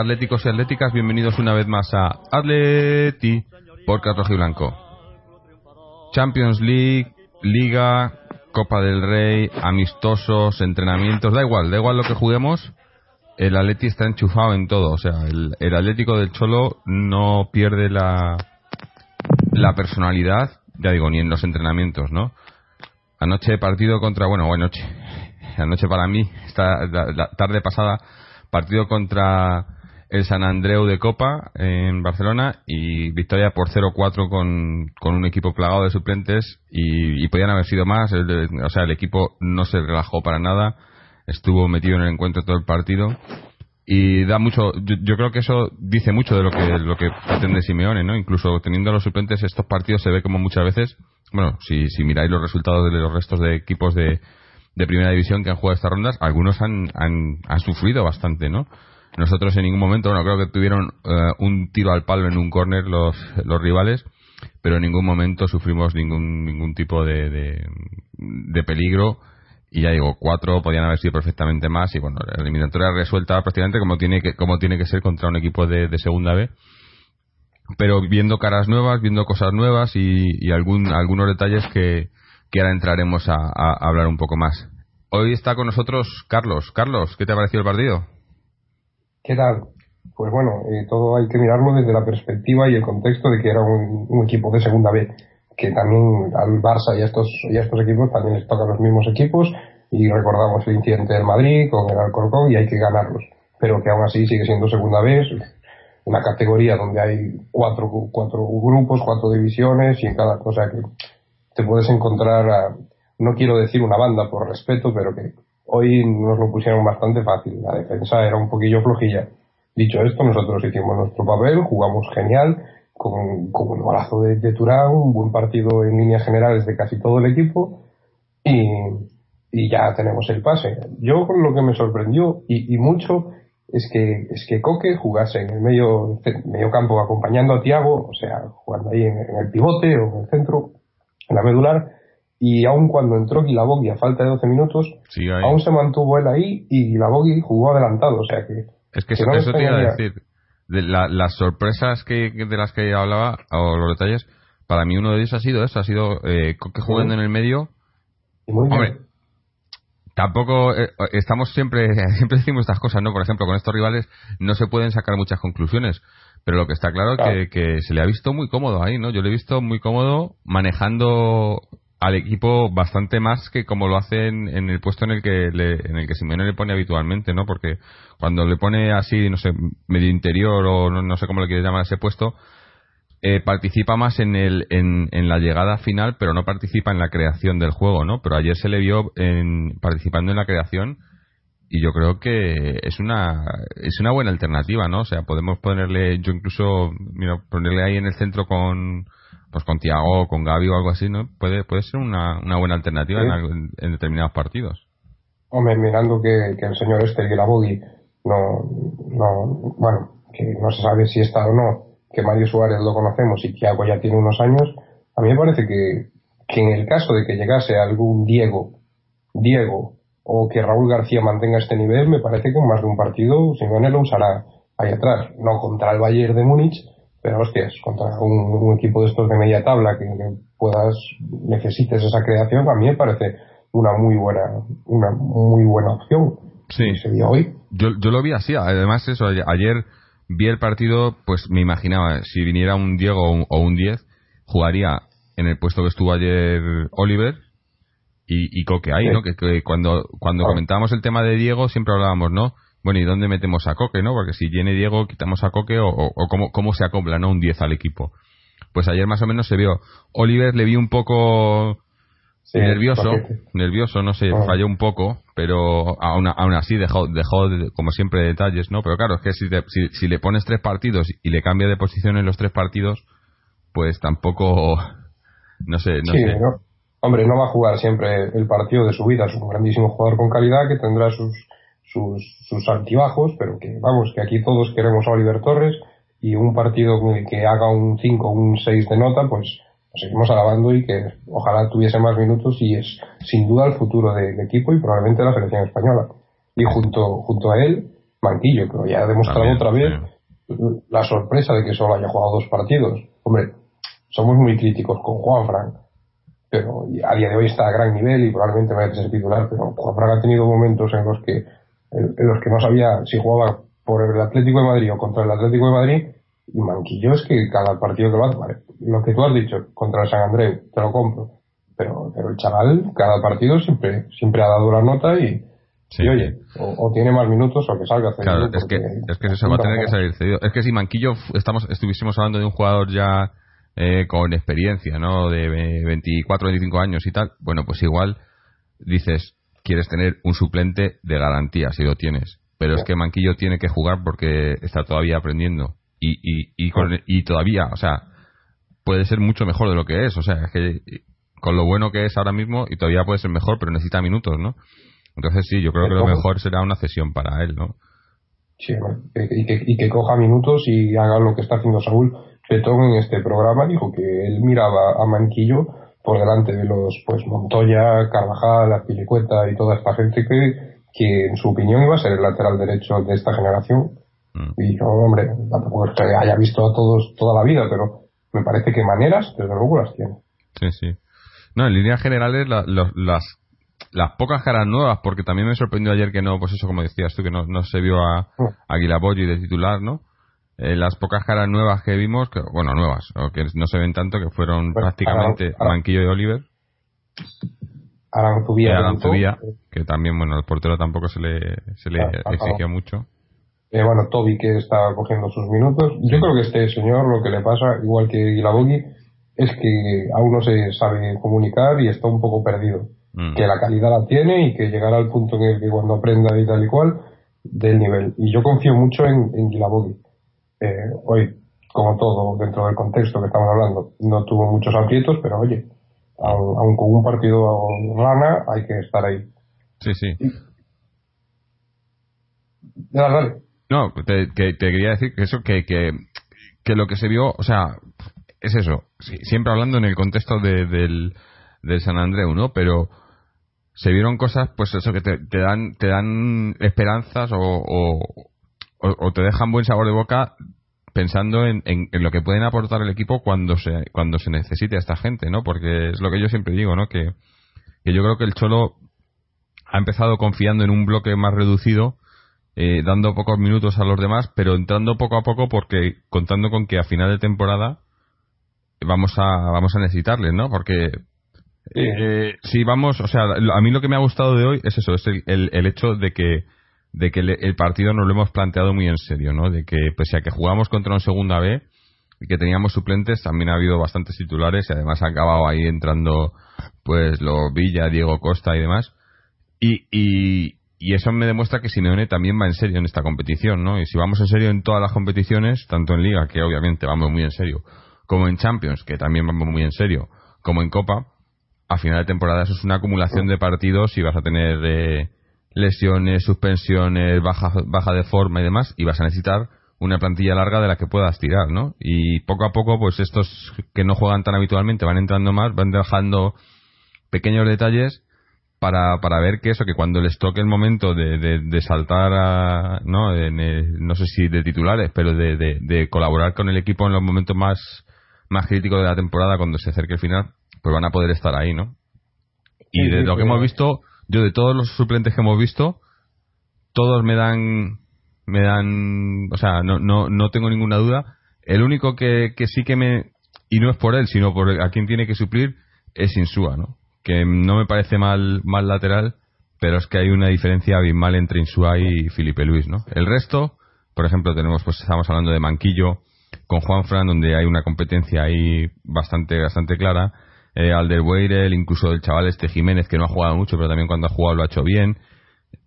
Atléticos y atléticas, bienvenidos una vez más a Atleti por Rojo y Blanco. Champions League, Liga, Copa del Rey, amistosos, entrenamientos, da igual, da igual lo que juguemos, el Atleti está enchufado en todo, o sea, el, el Atlético del Cholo no pierde la, la personalidad, ya digo, ni en los entrenamientos, ¿no? Anoche partido contra, bueno, anoche, anoche para mí, esta la tarde pasada partido contra el San Andreu de Copa en Barcelona y victoria por 0-4 con, con, un equipo plagado de suplentes y, podían haber sido más. o sea, el equipo no se relajó para nada, estuvo metido en el encuentro todo el partido y da mucho. Yo, creo que eso dice mucho de lo que lo que pretende Simeone, ¿no? Incluso teniendo los suplentes estos partidos se ve como muchas veces, bueno, si, si miráis los resultados de los restos de equipos de de primera división que han jugado estas rondas, algunos han, han sufrido bastante, ¿no? Nosotros en ningún momento, bueno, creo que tuvieron eh, un tiro al palo en un córner los, los rivales, pero en ningún momento sufrimos ningún, ningún tipo de, de, peligro. Y ya digo, cuatro podían haber sido perfectamente más. Y bueno, la eliminatoria resuelta prácticamente como tiene que, como tiene que ser contra un equipo de, segunda B. Pero viendo caras nuevas, viendo cosas nuevas y, algún, algunos detalles que, que ahora entraremos a, hablar un poco más. Hoy está con nosotros Carlos. Carlos, ¿qué te ha parecido el partido? ¿Qué tal? Pues bueno, eh, todo hay que mirarlo desde la perspectiva y el contexto de que era un, equipo de segunda B, que también al Barça y a estos, y estos equipos también les tocan los mismos equipos y recordamos el incidente del Madrid con el Alcorcón y hay que ganarlos. Pero que aún así sigue siendo segunda B, una categoría donde hay cuatro, cuatro grupos, cuatro divisiones y en cada cosa que te puedes encontrar, no quiero decir una banda por respeto, pero que hoy nos lo pusieron bastante fácil. La defensa era un poquillo flojilla. Dicho esto, nosotros hicimos nuestro papel, jugamos genial, con, un golazo de, Turán, un buen partido en líneas generales de casi todo el equipo y, ya tenemos el pase. Yo lo que me sorprendió y, y mucho es que es que Coque jugase en el medio, medio campo acompañando a Tiago, o sea, jugando ahí en, en el pivote o en el centro, en la medular y aun cuando entró Guilabogui a falta de 12 minutos, aún se mantuvo él ahí y Guilabogui jugó adelantado, o sea que... Es que, eso, te iba a decir, de las sorpresas que, de las que hablaba, o los detalles, para mí uno de ellos ha sido eso, ha sido eh, que jugando en el medio... Hombre, tampoco eh, estamos siempre siempre decimos estas cosas no por ejemplo con estos rivales no se pueden sacar muchas conclusiones pero lo que está claro es que, se le ha visto muy cómodo ahí, ¿no? Yo le he visto muy cómodo manejando al equipo bastante más que como lo hace en, el puesto en el que le, en el que Simeone le pone habitualmente, ¿no? Porque cuando le pone así, no sé, medio interior o no, sé cómo le quiere llamar ese puesto, eh, participa más en, el, en, en, la llegada final, pero no participa en la creación del juego, ¿no? Pero ayer se le vio en, participando en la creación y yo creo que es una es una buena alternativa no o sea podemos ponerle yo incluso mira ponerle ahí en el centro con pues con Tiago con Gaby o algo así no puede puede ser una, una buena alternativa en, determinados partidos hombre mirando que, que el señor este que la Bogui no no bueno que no se sabe si está o no que Mario Suárez lo conocemos y Tiago ya tiene unos años a mí me parece que que en el caso de que llegase algún Diego Diego o que Raúl García mantenga este nivel, me parece que en más de un partido Simeone lo usará ahí atrás. No contra el Bayern de Múnich, pero hostias, contra un, equipo de estos de media tabla que, puedas, necesites esa creación, a mí me parece una muy buena, una muy buena opción. Sí. hoy. Yo, yo lo vi así, además eso, ayer vi el partido, pues me imaginaba, si viniera un Diego o un 10, jugaría en el puesto que estuvo ayer Oliver, y, y Coque ahí, ¿no? Que, cuando, cuando comentábamos el tema de Diego siempre hablábamos, ¿no? Bueno, ¿y dónde metemos a Coque, no? Porque si viene Diego, quitamos a Coque o, o, cómo, cómo se acopla, ¿no? Un 10 al equipo. Pues ayer más o menos se vio. Oliver le vi un poco nervioso, nervioso, no sé, ah. falló un poco, pero aún, aún así dejó, dejó como siempre detalles, ¿no? Pero claro, es que si, si, si, le pones tres partidos y le cambia de posición en los tres partidos, pues tampoco, no sé, no sé. Hombre, no va a jugar siempre el partido de su vida, es un grandísimo jugador con calidad que tendrá sus, sus, sus altibajos, pero que vamos, que aquí todos queremos a Oliver Torres y un partido que haga un 5 o un 6 de nota, pues lo seguimos alabando y que ojalá tuviese más minutos y es sin duda el futuro del equipo y probablemente la selección española. Y junto, junto a él, Manquillo, pero ya ha demostrado otra vez la sorpresa de que solo haya jugado dos partidos. Hombre, somos muy críticos con Juan Frank, pero a día de hoy está a gran nivel y probablemente a ser titular, pero Juan Frank ha tenido momentos en los que en, los que no sabía si jugaba por el Atlético de Madrid o contra el Atlético de Madrid y Manquillo es que cada partido que va, vale, lo que tú has dicho, contra el San Andreu, te lo compro, pero, pero el chaval cada partido siempre, siempre ha dado la nota y, oye, o, tiene más minutos o que salga Claro, es que, es que se va a tener que salir cedido. Es que si Manquillo estamos, estuviésemos hablando de un jugador ya eh, con experiencia, ¿no? De 24, 25 años y tal, bueno, pues igual dices, quieres tener un suplente de garantía, si lo tienes. Pero es que Manquillo tiene que jugar porque está todavía aprendiendo. Y, y, y, y todavía, o sea, puede ser mucho mejor de lo que es. O sea, es que con lo bueno que es ahora mismo, y todavía puede ser mejor, pero necesita minutos, ¿no? Entonces sí, yo creo que lo mejor será una cesión para él, ¿no? Sí, y que, y que coja minutos y haga lo que está haciendo Saúl Petón en este programa dijo que él miraba a Manquillo por delante de los pues Montoya, Carvajal, Apilicueta y toda esta gente que, que en su opinión iba a ser el lateral derecho de esta generación. Mm. Y yo, hombre, tampoco es que haya visto a todos toda la vida, pero me parece que maneras, desde luego las tiene. Sí, sí. No, en líneas generales, las, las pocas caras nuevas, porque también me sorprendió ayer que no, pues eso, como decías tú, que no, no se vio a, mm. a de titular, ¿no? Eh, las pocas caras nuevas que vimos, que, bueno, nuevas, o que no se ven tanto, que fueron prácticamente Manquillo y Oliver. Aranzubía. que también, bueno, el portero tampoco se le, se le exigió mucho. Eh, bueno, Toby que está cogiendo sus minutos. Yo creo que este señor lo que le pasa, igual que Guilabogui, es que aún no se sabe comunicar y está un poco perdido. Mm. Que la calidad la tiene y que llegará al punto en el que cuando aprenda y tal y cual, del nivel. Y yo confío mucho en, en eh, hoy, como todo, dentro del contexto que estamos hablando, no tuvo muchos aprietos, pero oye, aun, con un partido rana, hay que estar ahí. Sí, sí. No, te, te, quería decir que eso, que, que, que lo que se vio, o sea, es eso, siempre hablando en el contexto de, del, del San Andreu, ¿no? Pero se vieron cosas, pues eso, que te, te dan, te dan esperanzas o, o, te dejan buen sabor de boca pensando en, en, lo que pueden aportar el equipo cuando se cuando se necesite a esta gente, ¿no? Porque es lo que yo siempre digo, ¿no? Que, que yo creo que el Cholo ha empezado confiando en un bloque más reducido, eh, dando pocos minutos a los demás, pero entrando poco a poco porque contando con que a final de temporada vamos a vamos a necesitarles, ¿no? Porque eh, si vamos, o sea, a mí lo que me ha gustado de hoy es eso, es el, el hecho de que de que el partido nos lo hemos planteado muy en serio, ¿no? De que pese a que jugamos contra un segunda B y que teníamos suplentes, también ha habido bastantes titulares y además ha acabado ahí entrando pues los Villa, Diego Costa y demás. Y, y, y eso me demuestra que Simeone también va en serio en esta competición, ¿no? Y si vamos en serio en todas las competiciones, tanto en Liga, que obviamente vamos muy en serio, como en Champions, que también vamos muy en serio, como en Copa, a final de temporada eso es una acumulación de partidos y vas a tener... Eh, lesiones, suspensiones, baja, baja de forma y demás, y vas a necesitar una plantilla larga de la que puedas tirar, ¿no? Y poco a poco, pues estos que no juegan tan habitualmente van entrando más, van dejando pequeños detalles para, para ver que eso, que cuando les toque el momento de, de, saltar a, ¿no? no sé si de titulares, pero de, de, colaborar con el equipo en los momentos más, más críticos de la temporada, cuando se acerque el final, pues van a poder estar ahí, ¿no? Y de lo que hemos visto, yo de todos los suplentes que hemos visto, todos me dan, me dan, o sea, no, no, no tengo ninguna duda. El único que, que sí que me, y no es por él, sino por a quien tiene que suplir, es Insúa, ¿no? Que no me parece mal, mal lateral, pero es que hay una diferencia abismal entre Insúa y Felipe Luis, ¿no? El resto, por ejemplo, tenemos, pues estamos hablando de Manquillo con Juan Fran, donde hay una competencia ahí bastante, bastante clara eh, Alderweireld, incluso el chaval este Jiménez, que no ha jugado mucho, pero también cuando ha jugado lo ha hecho bien.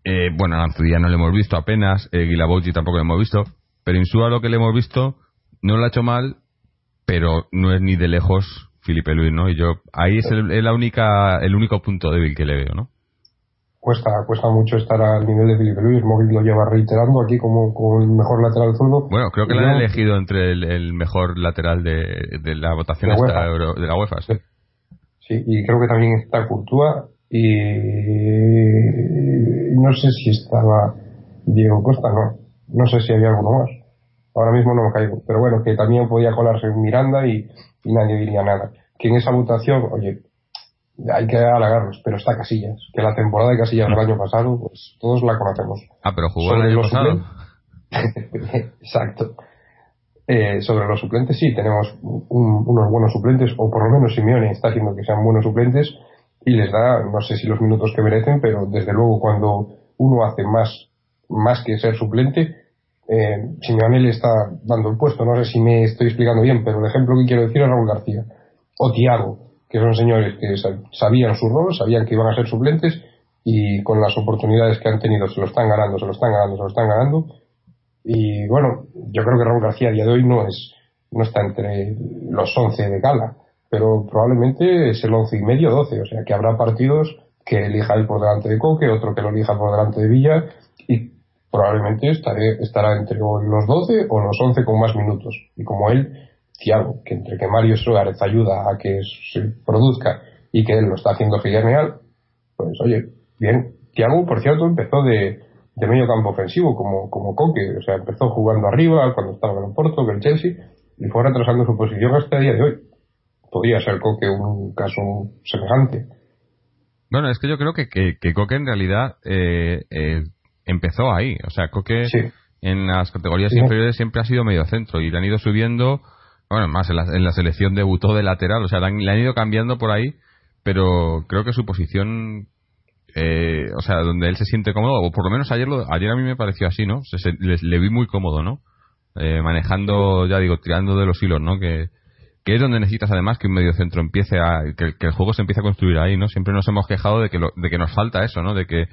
Eh, bueno, a ya no le hemos visto apenas, eh, tampoco lo hemos visto, pero Insúa lo que le hemos visto no lo ha hecho mal, pero no es ni de lejos Felipe Luis, ¿no? Y yo, ahí es el, la única, el único punto débil que le veo, ¿no? Cuesta, cuesta mucho estar al nivel de Felipe Luis. Móvil lo lleva reiterando aquí como, como el mejor lateral zurdo. Bueno, creo que lo han elegido entre el, mejor lateral de, de la votación de, de la UEFA. Sí. Sí, y creo que también está Courtois y no sé si estaba Diego Costa, no. no sé si había alguno más. Ahora mismo no me caigo. Pero bueno, que también podía colarse en Miranda y, nadie diría nada. Que en esa votación, oye, hay que halagarlos, pero está Casillas. Que la temporada de Casillas del año pasado, pues todos la conocemos. Ah, pero jugó el año pasado. Exacto. Eh, sobre los suplentes, sí, tenemos unos buenos suplentes, o por lo menos Simeone está haciendo que sean buenos suplentes y les da, no sé si los minutos que merecen, pero desde luego cuando uno hace más, más que ser suplente, eh, Simeone le está dando el puesto. No sé si me estoy explicando bien, pero el ejemplo que quiero decir es Raúl García o Tiago, que son señores que sabían su rol, sabían que iban a ser suplentes y con las oportunidades que han tenido se lo están ganando, se lo están ganando, se lo están ganando y bueno, yo creo que Raúl García a día de hoy no es no está entre los 11 de gala, pero probablemente es el 11 y medio, 12, o sea que habrá partidos que elija él por delante de Coque, otro que lo elija por delante de Villa y probablemente estaré, estará entre los 12 o los 11 con más minutos. Y como él, Thiago, que entre que Mario Suárez ayuda a que se produzca y que él lo está haciendo genial, pues oye, bien. Thiago, por cierto, empezó de, de medio campo ofensivo, como, como Coque, o sea, empezó jugando arriba cuando estaba en el Porto, que el Chelsea, y fue retrasando su posición hasta el día de hoy. Podría ser Coque un caso semejante. Bueno, es que yo creo que, que, Coque en realidad eh, eh, empezó ahí. O sea, Coque en las categorías inferiores siempre ha sido medio centro y le han ido subiendo, bueno, más en la, en la selección debutó de lateral, o sea, le han, le han ido cambiando por ahí, pero creo que su posición eh, o sea, donde él se siente cómodo, o por lo menos ayer, lo, ayer a mí me pareció así, ¿no? Se, le, vi muy cómodo, ¿no? Eh, manejando, ya digo, tirando de los hilos, ¿no? Que, que es donde necesitas además que un medio centro empiece a, que, el juego se empiece a construir ahí, ¿no? Siempre nos hemos quejado de que, de que nos falta eso, ¿no? De que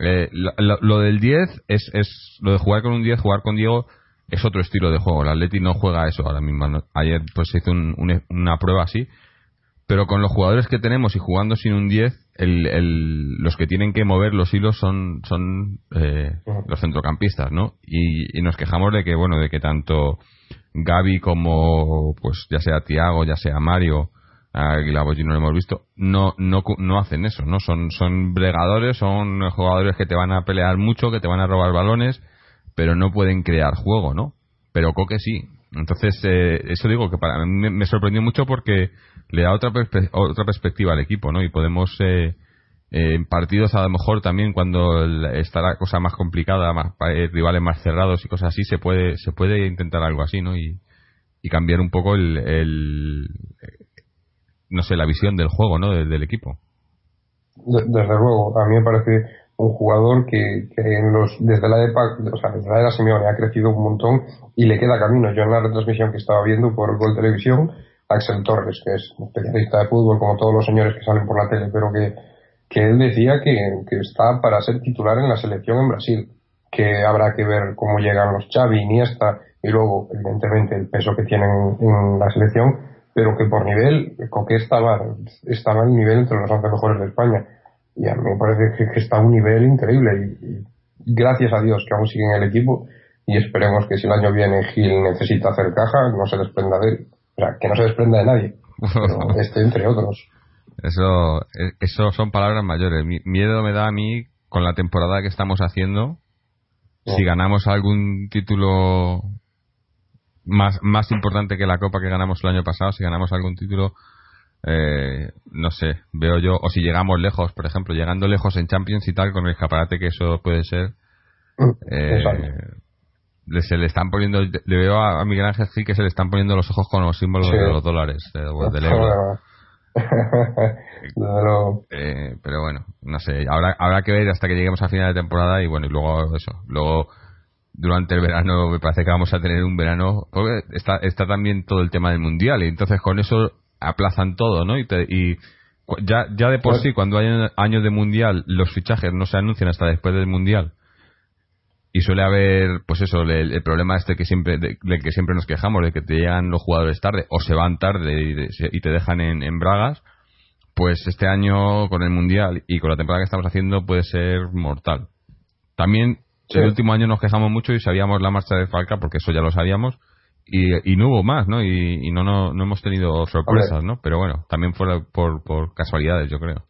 eh, lo, del 10 es, es, lo de jugar con un 10, jugar con Diego, es otro estilo de juego. El Atleti no juega eso ahora mismo. Ayer pues se hizo una prueba así pero con los jugadores que tenemos y jugando sin un 10, el, el, los que tienen que mover los hilos son, son eh, los centrocampistas, ¿no? Y, nos quejamos de que, bueno, de que tanto Gaby como, pues ya sea Tiago, ya sea Mario, Aguilar no lo hemos visto, no, no, no hacen eso, ¿no? Son, son bregadores, son jugadores que te van a pelear mucho, que te van a robar balones, pero no pueden crear juego, ¿no? Pero Coque sí. Entonces, eh, eso digo que para mí me sorprendió mucho porque le da otra, otra perspectiva al equipo, ¿no? Y podemos, eh, eh, en partidos a lo mejor también cuando está la cosa más complicada, más, eh, rivales más cerrados y cosas así, se puede, se puede intentar algo así, ¿no? Y, cambiar un poco el, el, no sé, la visión del juego, ¿no? Del, equipo. Desde luego, a mí me parece un jugador que, que en los, desde la época, o sea, desde la era Simeone ha crecido un montón y le queda camino. Yo en la retransmisión que estaba viendo por Gol Televisión Axel Torres, que es especialista de fútbol, como todos los señores que salen por la tele, pero que, que él decía que, que está para ser titular en la selección en Brasil, que habrá que ver cómo llegan los Xavi, Iniesta y luego, evidentemente, el peso que tienen en la selección, pero que por nivel, Coque estaba, estaba en nivel entre los 11 mejores de España. Y a mí me parece que, está a un nivel increíble y, gracias a Dios que aún sigue el equipo y esperemos que si el año viene Gil necesita hacer caja, no se desprenda de él. O sea, que no se desprenda de nadie. este entre otros. Eso, e, eso son palabras mayores. miedo me da a mí con la temporada que estamos haciendo. Si ganamos algún título más, más importante que la copa que ganamos el año pasado, si ganamos algún título, eh, no sé, veo yo, o si llegamos lejos, por ejemplo, llegando lejos en Champions y tal, con el escaparate que eso puede ser, mm, eh, se le están poniendo, le veo a, Miguel Ángel Gil que se le están poniendo los ojos con los símbolos de los dólares, de, del euro. eh, pero bueno, no sé, habrá, habrá que ver hasta que lleguemos a final de temporada y bueno, y luego eso, luego durante el verano me parece que vamos a tener un verano, porque está, está también todo el tema del mundial y entonces con eso aplazan todo, ¿no? Y, y ya, ya de por pues sí, cuando hay años de mundial, los fichajes no se anuncian hasta después del mundial y suele haber pues eso el, problema este que siempre de, que siempre nos quejamos de que te llegan los jugadores tarde o se van tarde y, te dejan en, bragas pues este año con el mundial y con la temporada que estamos haciendo puede ser mortal. También el último año nos quejamos mucho y sabíamos la marcha de Falca porque eso ya lo sabíamos y, no hubo más no y, no, no, no hemos tenido sorpresas no pero bueno también fue por, por casualidades yo creo.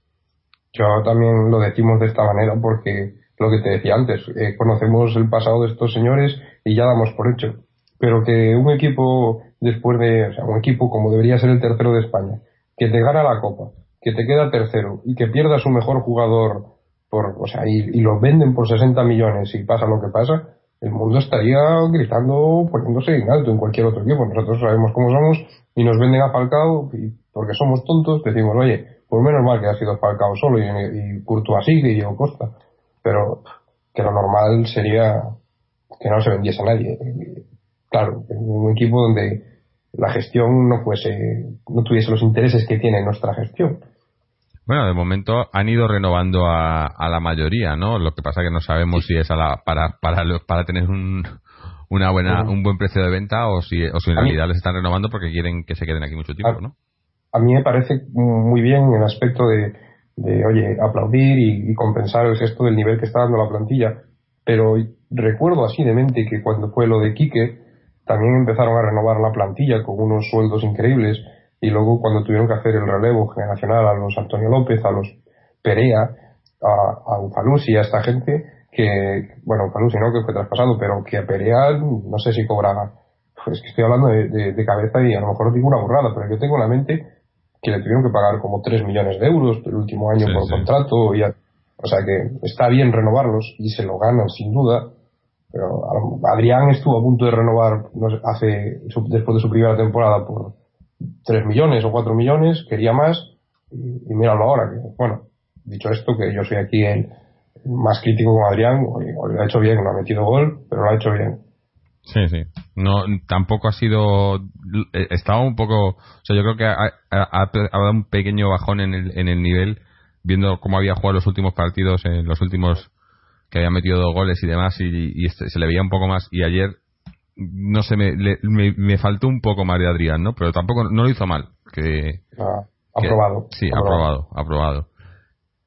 Yo también lo decimos de esta manera porque lo que te decía antes, eh, conocemos el pasado de estos señores y ya damos por hecho. Pero que un equipo después de, o sea, un equipo como debería ser el tercero de España, que te gana la Copa, que te queda tercero y que pierda su mejor jugador por, o sea, y, lo venden por 60 millones y pasa lo que pasa, el mundo estaría gritando, poniéndose en alto en cualquier otro equipo. Nosotros sabemos cómo somos y nos venden a Falcao y porque somos tontos decimos, oye, por menos mal que ha sido Falcao solo y, y Courtois sigue y Diego Costa. Pero que lo normal sería que no se vendiese a nadie. Claro, un equipo donde la gestión no fuese, no tuviese los intereses que tiene nuestra gestión. Bueno, de momento han ido renovando a, a la mayoría, ¿no? Lo que pasa que no sabemos si es a la, para, para, para tener un, una buena, un buen precio de venta o si, o si en realidad les están renovando porque quieren que se queden aquí mucho tiempo, ¿no? A mí me parece muy bien el aspecto de, de oye, aplaudir y, y compensar el gesto del nivel que está dando la plantilla. Pero recuerdo así de mente que cuando fue lo de Quique, también empezaron a renovar la plantilla con unos sueldos increíbles y luego cuando tuvieron que hacer el relevo generacional a los Antonio López, a los Perea, a, a Ufalusi, a esta gente, que, bueno, Ufalusi no, que fue traspasado, pero que a Perea no sé si cobraba. Pues que estoy hablando de, de, cabeza y a lo mejor digo una burrada, pero yo tengo en la mente que le tuvieron que pagar como 3 millones de euros el último año por contrato. Y o sea que está bien renovarlos y se lo ganan sin duda, pero Adrián estuvo a punto de renovar hace después de su primera temporada por 3 millones o 4 millones, quería más y, míralo ahora. Que, bueno, dicho esto, que yo soy aquí el más crítico con Adrián, lo ha hecho bien, no ha metido gol, pero lo ha hecho bien. Sí, sí. No, tampoco ha sido. Eh, estaba un poco. O sea, yo creo que ha, dado un pequeño bajón en el, en el nivel, viendo cómo había jugado los últimos partidos, en los últimos que había metido dos goles y demás, y, este, se le veía un poco más. Y ayer, no sé, me, me, faltó un poco más de Adrián, ¿no? Pero tampoco, no lo hizo mal. Que, ah, aprobado. sí, aprobado, aprobado.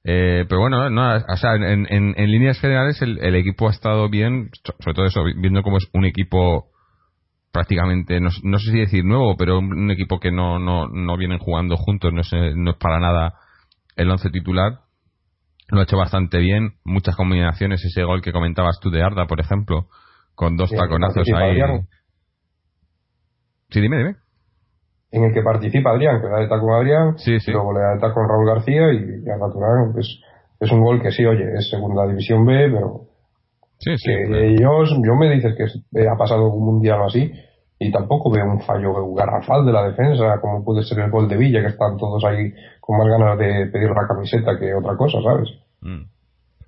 Eh, pero bueno, no, o sea, en, en, en líneas generales el, el, equipo ha estado bien, sobre todo eso, viendo cómo es un equipo prácticamente, no, no sé si decir nuevo, pero un, equipo que no, no, no vienen jugando juntos, no es, no es para nada el once titular lo ha hecho bastante bien, muchas combinaciones, ese gol que comentabas tú de Arda, por ejemplo, con dos taconazos ahí. Sí, dime, dime. En el que participa Adrián, que da de con Adrián, sí, luego le da de con Raúl García y ya natural, pues es un gol que sí, oye, es segunda división B, pero sí, sí, que yo, yo me dices que ha pasado un mundial así y tampoco veo un fallo garrafal de la defensa, como puede ser el gol de Villa, que están todos ahí con más ganas de pedir la camiseta que otra cosa, ¿sabes? Mm.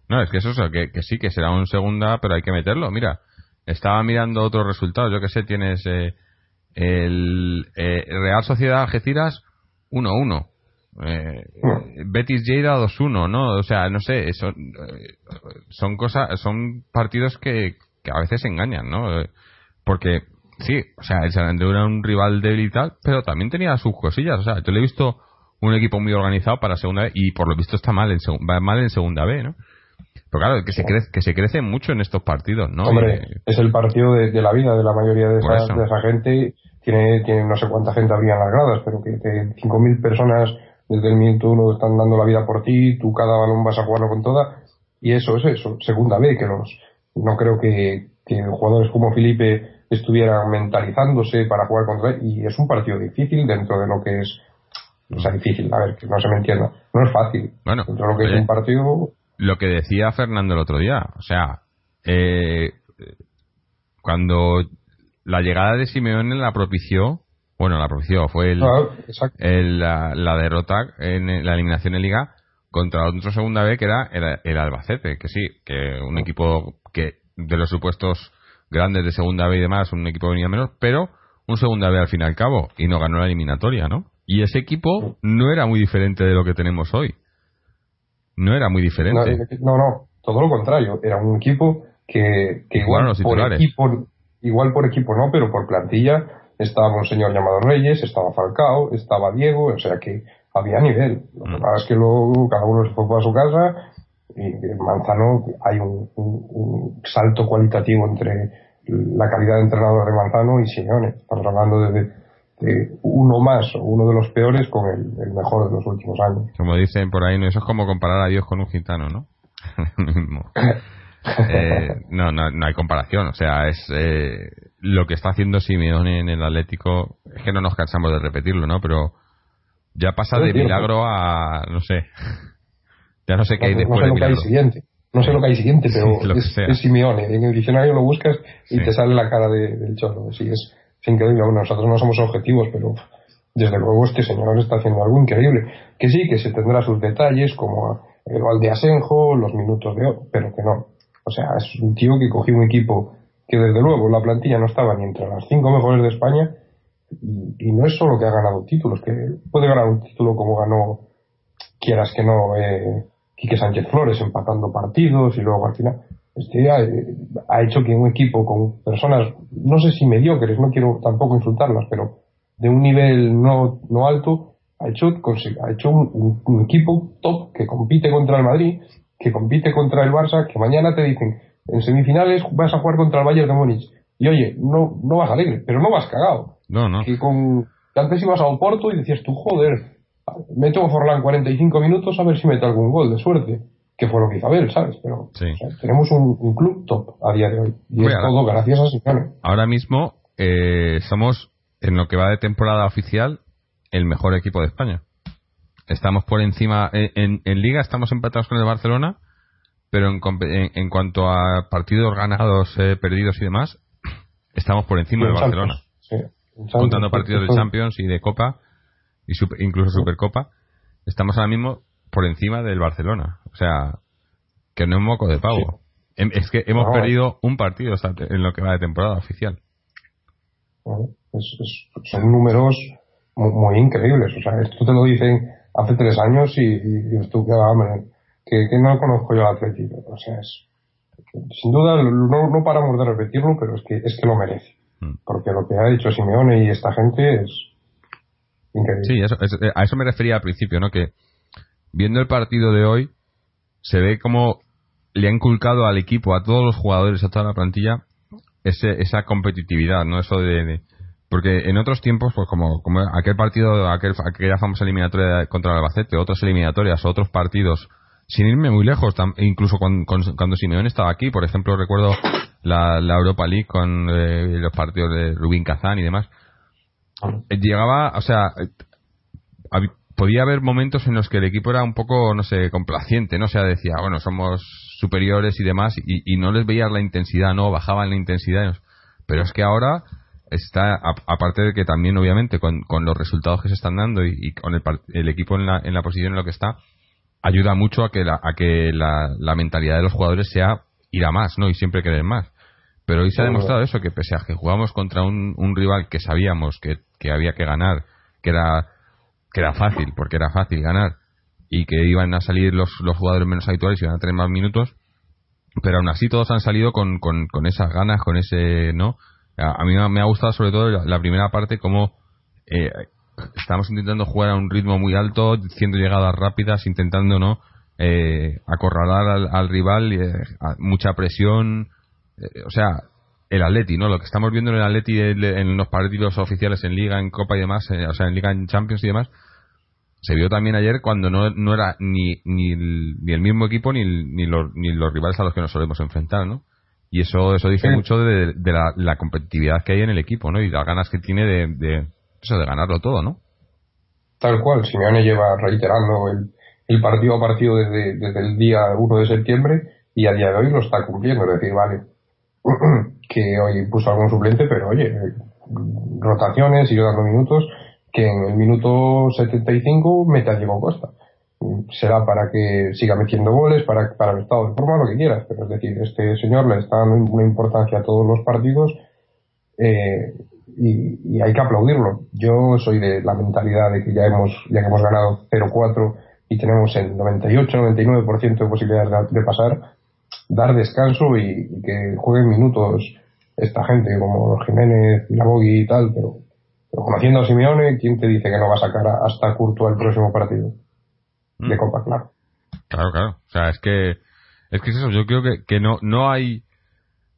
No, es que eso, es que, que, sí, que será un segunda, pero hay que meterlo. Mira, estaba mirando otros resultados. Yo que sé, tienes eh, el eh, Real Sociedad Algeciras 1-1. Eh, mm. Betis Lleida 2-1, ¿no? O sea, no sé, son, son cosas, son partidos que, que a veces engañan, ¿no? Porque sí, o sea, el San era un rival débil y tal, pero también tenía sus cosillas. O sea, yo le he visto un equipo muy organizado para segunda B y por lo visto está mal en, va mal en segunda B, ¿no? Pero claro, que se, crece, que se crece mucho en estos partidos, ¿no? Hombre, es el partido de, la vida de la mayoría de esa, de esa gente. Tiene, tiene no sé cuánta gente habría en las gradas, pero que, que 5.000 personas desde el minuto uno están dando la vida por ti, tú cada balón vas a jugarlo con toda. Y eso es eso, segunda B, que los no creo que, que jugadores como Felipe estuvieran mentalizándose para jugar contra él. Y es un partido difícil dentro de lo que es o sea, difícil, a ver, que no se me entienda. No es fácil. Bueno, dentro de lo que es un partido. Lo que decía Fernando el otro día, o sea, eh, cuando la llegada de Simeone la propició, bueno, la propició, fue el, la, derrota en la eliminación en Liga contra otro segunda B que era el, el Albacete, que sí, que un equipo que de los supuestos grandes de segunda B y demás, un equipo venía menos, pero un segunda B al fin y al cabo, y no ganó la eliminatoria, ¿no? Y ese equipo no era muy diferente de lo que tenemos hoy. No era muy diferente. No, no, todo lo contrario. Era un equipo que, igual por equipo, igual por equipo no, pero por plantilla estaba un señor llamado Reyes, estaba Falcao, estaba Diego, o sea que había nivel. Lo que mm. pasa es que luego cada uno se fue para su casa y en Manzano hay un, un salto cualitativo entre la calidad de entrenador de Manzano y Simeone. Estamos hablando de, uno más o uno de los peores con el, mejor de los últimos años. Como dicen por ahí, eso es como comparar a Dios con un gitano, ¿no? Eh, no, no, no hay comparación. O sea, es eh, lo que está haciendo Simeone en el Atlético. Es que no nos cansamos de repetirlo, ¿no? Pero ya pasa de milagro a. No sé. Ya no sé qué hay después no sé de lo que hay milagro. siguiente. No sé lo que hay siguiente, pero Sí, es, Simeone. En el diccionario lo buscas y Sí. te sale la cara de- del chorro. Sí, es, increíble. Bueno, nosotros no somos objetivos, pero desde luego este señor está haciendo algo increíble. Que sí, que se tendrá sus detalles, como el gol de Asenjo, los minutos de oro, pero que no. O sea, es un tío que cogió un equipo que desde luego la plantilla no estaba ni entre las cinco mejores de España y, y no es solo que ha ganado títulos, que puede ganar un título como ganó, quieras que no, eh, Quique Sánchez Flores empatando partidos y luego al final. Este ha, ha hecho que un equipo con personas, no sé si mediocres, no quiero tampoco insultarlas, pero de un nivel no, no alto, ha hecho, ha hecho un, equipo top que compite contra el Madrid, que compite contra el Barça, que mañana te dicen, en semifinales vas a jugar contra el Bayern de Múnich. Y oye, no, no vas alegre, pero no vas cagado No, no. que con antes ibas a Oporto y decías tú, joder, meto a Forlán 45 minutos a ver si mete algún gol de suerte, que fue lo que hizo Abel, ¿sabes? Pero Sí. o sea, tenemos un, un club top a día de hoy y es todo gracias a Simeone. Ahora mismo eh, somos, en lo que va de temporada oficial, el mejor equipo de España. Estamos por encima, en, en- en Liga estamos empatados con el Barcelona, pero en, en- cuanto a partidos ganados, eh, perdidos y demás, estamos por encima del Barcelona. Sí, Champions, Contando partidos de Champions y de Copa, y super- incluso Supercopa, estamos ahora mismo por encima del Barcelona. O sea, que no es moco de pavo. Es que hemos perdido un partido en lo que va de temporada oficial. Es- es- son números muy, muy increíbles. O sea, esto te lo dicen hace tres años y, tú, que, que, no conozco yo al Atlético. O sea, es, sin duda no, no paramos de repetirlo, pero es que, es que lo merece. Mm. Porque lo que ha hecho Simeone y esta gente es increíble. Sí, eso, eh, a eso me refería al principio, ¿no? Que viendo el partido de hoy, se ve como le ha inculcado al equipo, a todos los jugadores, a toda la plantilla, ese, esa competitividad, ¿no? Eso de, de- porque en otros tiempos, pues como, como aquel partido, aquel, aquella famosa eliminatoria contra el Albacete, otras eliminatorias, otros partidos, sin irme muy lejos, tam- incluso cuando, cuando Simeone estaba aquí, por ejemplo, recuerdo la, la Europa League con eh, los partidos de Rubín Kazán y demás, eh, llegaba, o sea, eh, podía haber momentos en los que el equipo era un poco, no sé, complaciente, ¿no? O sea, decía, bueno, somos superiores y demás, y, y no les veías la intensidad, ¿no? Bajaban la intensidad. Pero es que ahora está, a- aparte de que también, obviamente, con, con los resultados que se están dando y, y con el, el equipo en la, en la posición en la que está, ayuda mucho a que la, a que la, la mentalidad de los jugadores sea ir a más, ¿no? Y siempre querer más. Pero hoy se ha demostrado eso, que pese a que jugamos contra un, un rival que sabíamos que, que había que ganar, que era, que era fácil, porque era fácil ganar, y que iban a salir los, los jugadores menos habituales y iban a tener más minutos, pero aún así todos han salido con, con, con esas ganas, con ese, ¿no? A, a mí me ha gustado sobre todo la, primera parte como eh, estamos intentando jugar a un ritmo muy alto, haciendo llegadas rápidas, intentando, ¿no? Eh, acorralar al, al rival, eh, mucha presión, eh, o sea, el Atleti, ¿no? Lo que estamos viendo en el Atleti en, los partidos oficiales en Liga, en Copa y demás, eh, o sea, en Liga, en Champions y demás, se vio también ayer cuando no, no era ni, ni, el, ni el mismo equipo ni, ni, los, ni los rivales a los que nos solemos enfrentar, ¿no? Y eso eso dice Sí. mucho de, de la, la competitividad que hay en el equipo, ¿no? Y las ganas que tiene de, de, eso, de ganarlo todo, ¿no? Tal cual, Simeone lleva reiterando el, el partido a partido desde, desde el día 1 de septiembre y a día de hoy lo está cumpliendo. Es decir, vale, que hoy puso algún suplente, pero oye, rotaciones, sigue dando minutos, que en el minuto 75 mete a Diego Costa. Será para que siga metiendo goles, para, para el estado de forma, lo que quieras, pero es decir, este señor le está dando una importancia a todos los partidos eh, y, y hay que aplaudirlo. Yo soy de la mentalidad de que ya hemos, ya que hemos ganado 0-4 y tenemos el 98-99% de posibilidades de, de pasar, dar descanso y, y que jueguen minutos esta gente como los Jiménez y la Bogui y tal, pero, pero conociendo a Simeone, ¿quién te dice que no va a sacar a- hasta Curto el próximo partido? De Mm. Copa, claro. Claro, claro. O sea, es que es que es eso. Yo creo que, que no no hay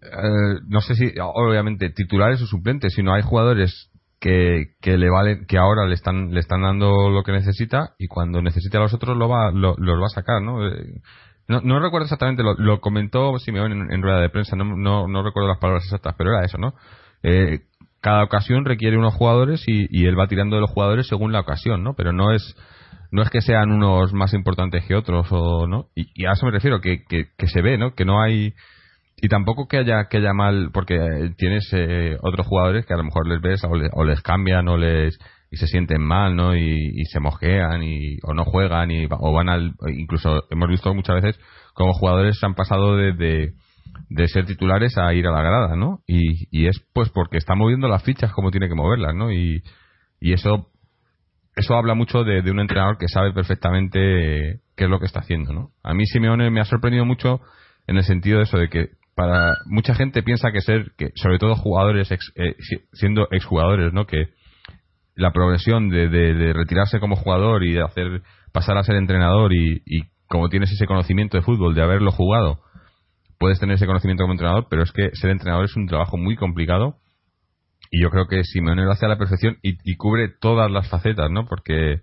eh, no sé si obviamente titulares o suplentes, sino hay jugadores que, que le valen que ahora le están le están dando lo que necesita y cuando necesite a los otros lo va lo- los va a sacar, ¿no? No, no recuerdo exactamente, lo, comentó Simeone en, rueda de prensa, no, no, no, recuerdo las palabras exactas, pero era eso, ¿no? Eh, cada ocasión requiere unos jugadores y, y, él va tirando de los jugadores según la ocasión, ¿no? Pero no es no es que sean unos más importantes que otros o no y, a eso me refiero que, que, que, se ve no que no hay y tampoco que haya que haya mal porque tienes eh, otros jugadores que a lo mejor les ves o, les cambian o les y se sienten mal no y, se mojean y o no juegan y o van al incluso hemos visto muchas veces como jugadores han pasado de, de, ser titulares a ir a la grada no y, y es pues porque está moviendo las fichas como tiene que moverlas no y, y eso eso habla mucho de, un entrenador que sabe perfectamente qué es lo que está haciendo, ¿no? A mí Simeone me ha sorprendido mucho en el sentido de eso, de que para mucha gente piensa que ser, que sobre todo jugadores, eh, siendo exjugadores, ¿no? Que la progresión de, retirarse como jugador y de hacer pasar a ser entrenador y, como tienes ese conocimiento de fútbol, de haberlo jugado, puedes tener ese conocimiento como entrenador, pero es que ser entrenador es un trabajo muy complicado y yo creo que Simeone lo hace a la perfección y, cubre todas las facetas, ¿no? Porque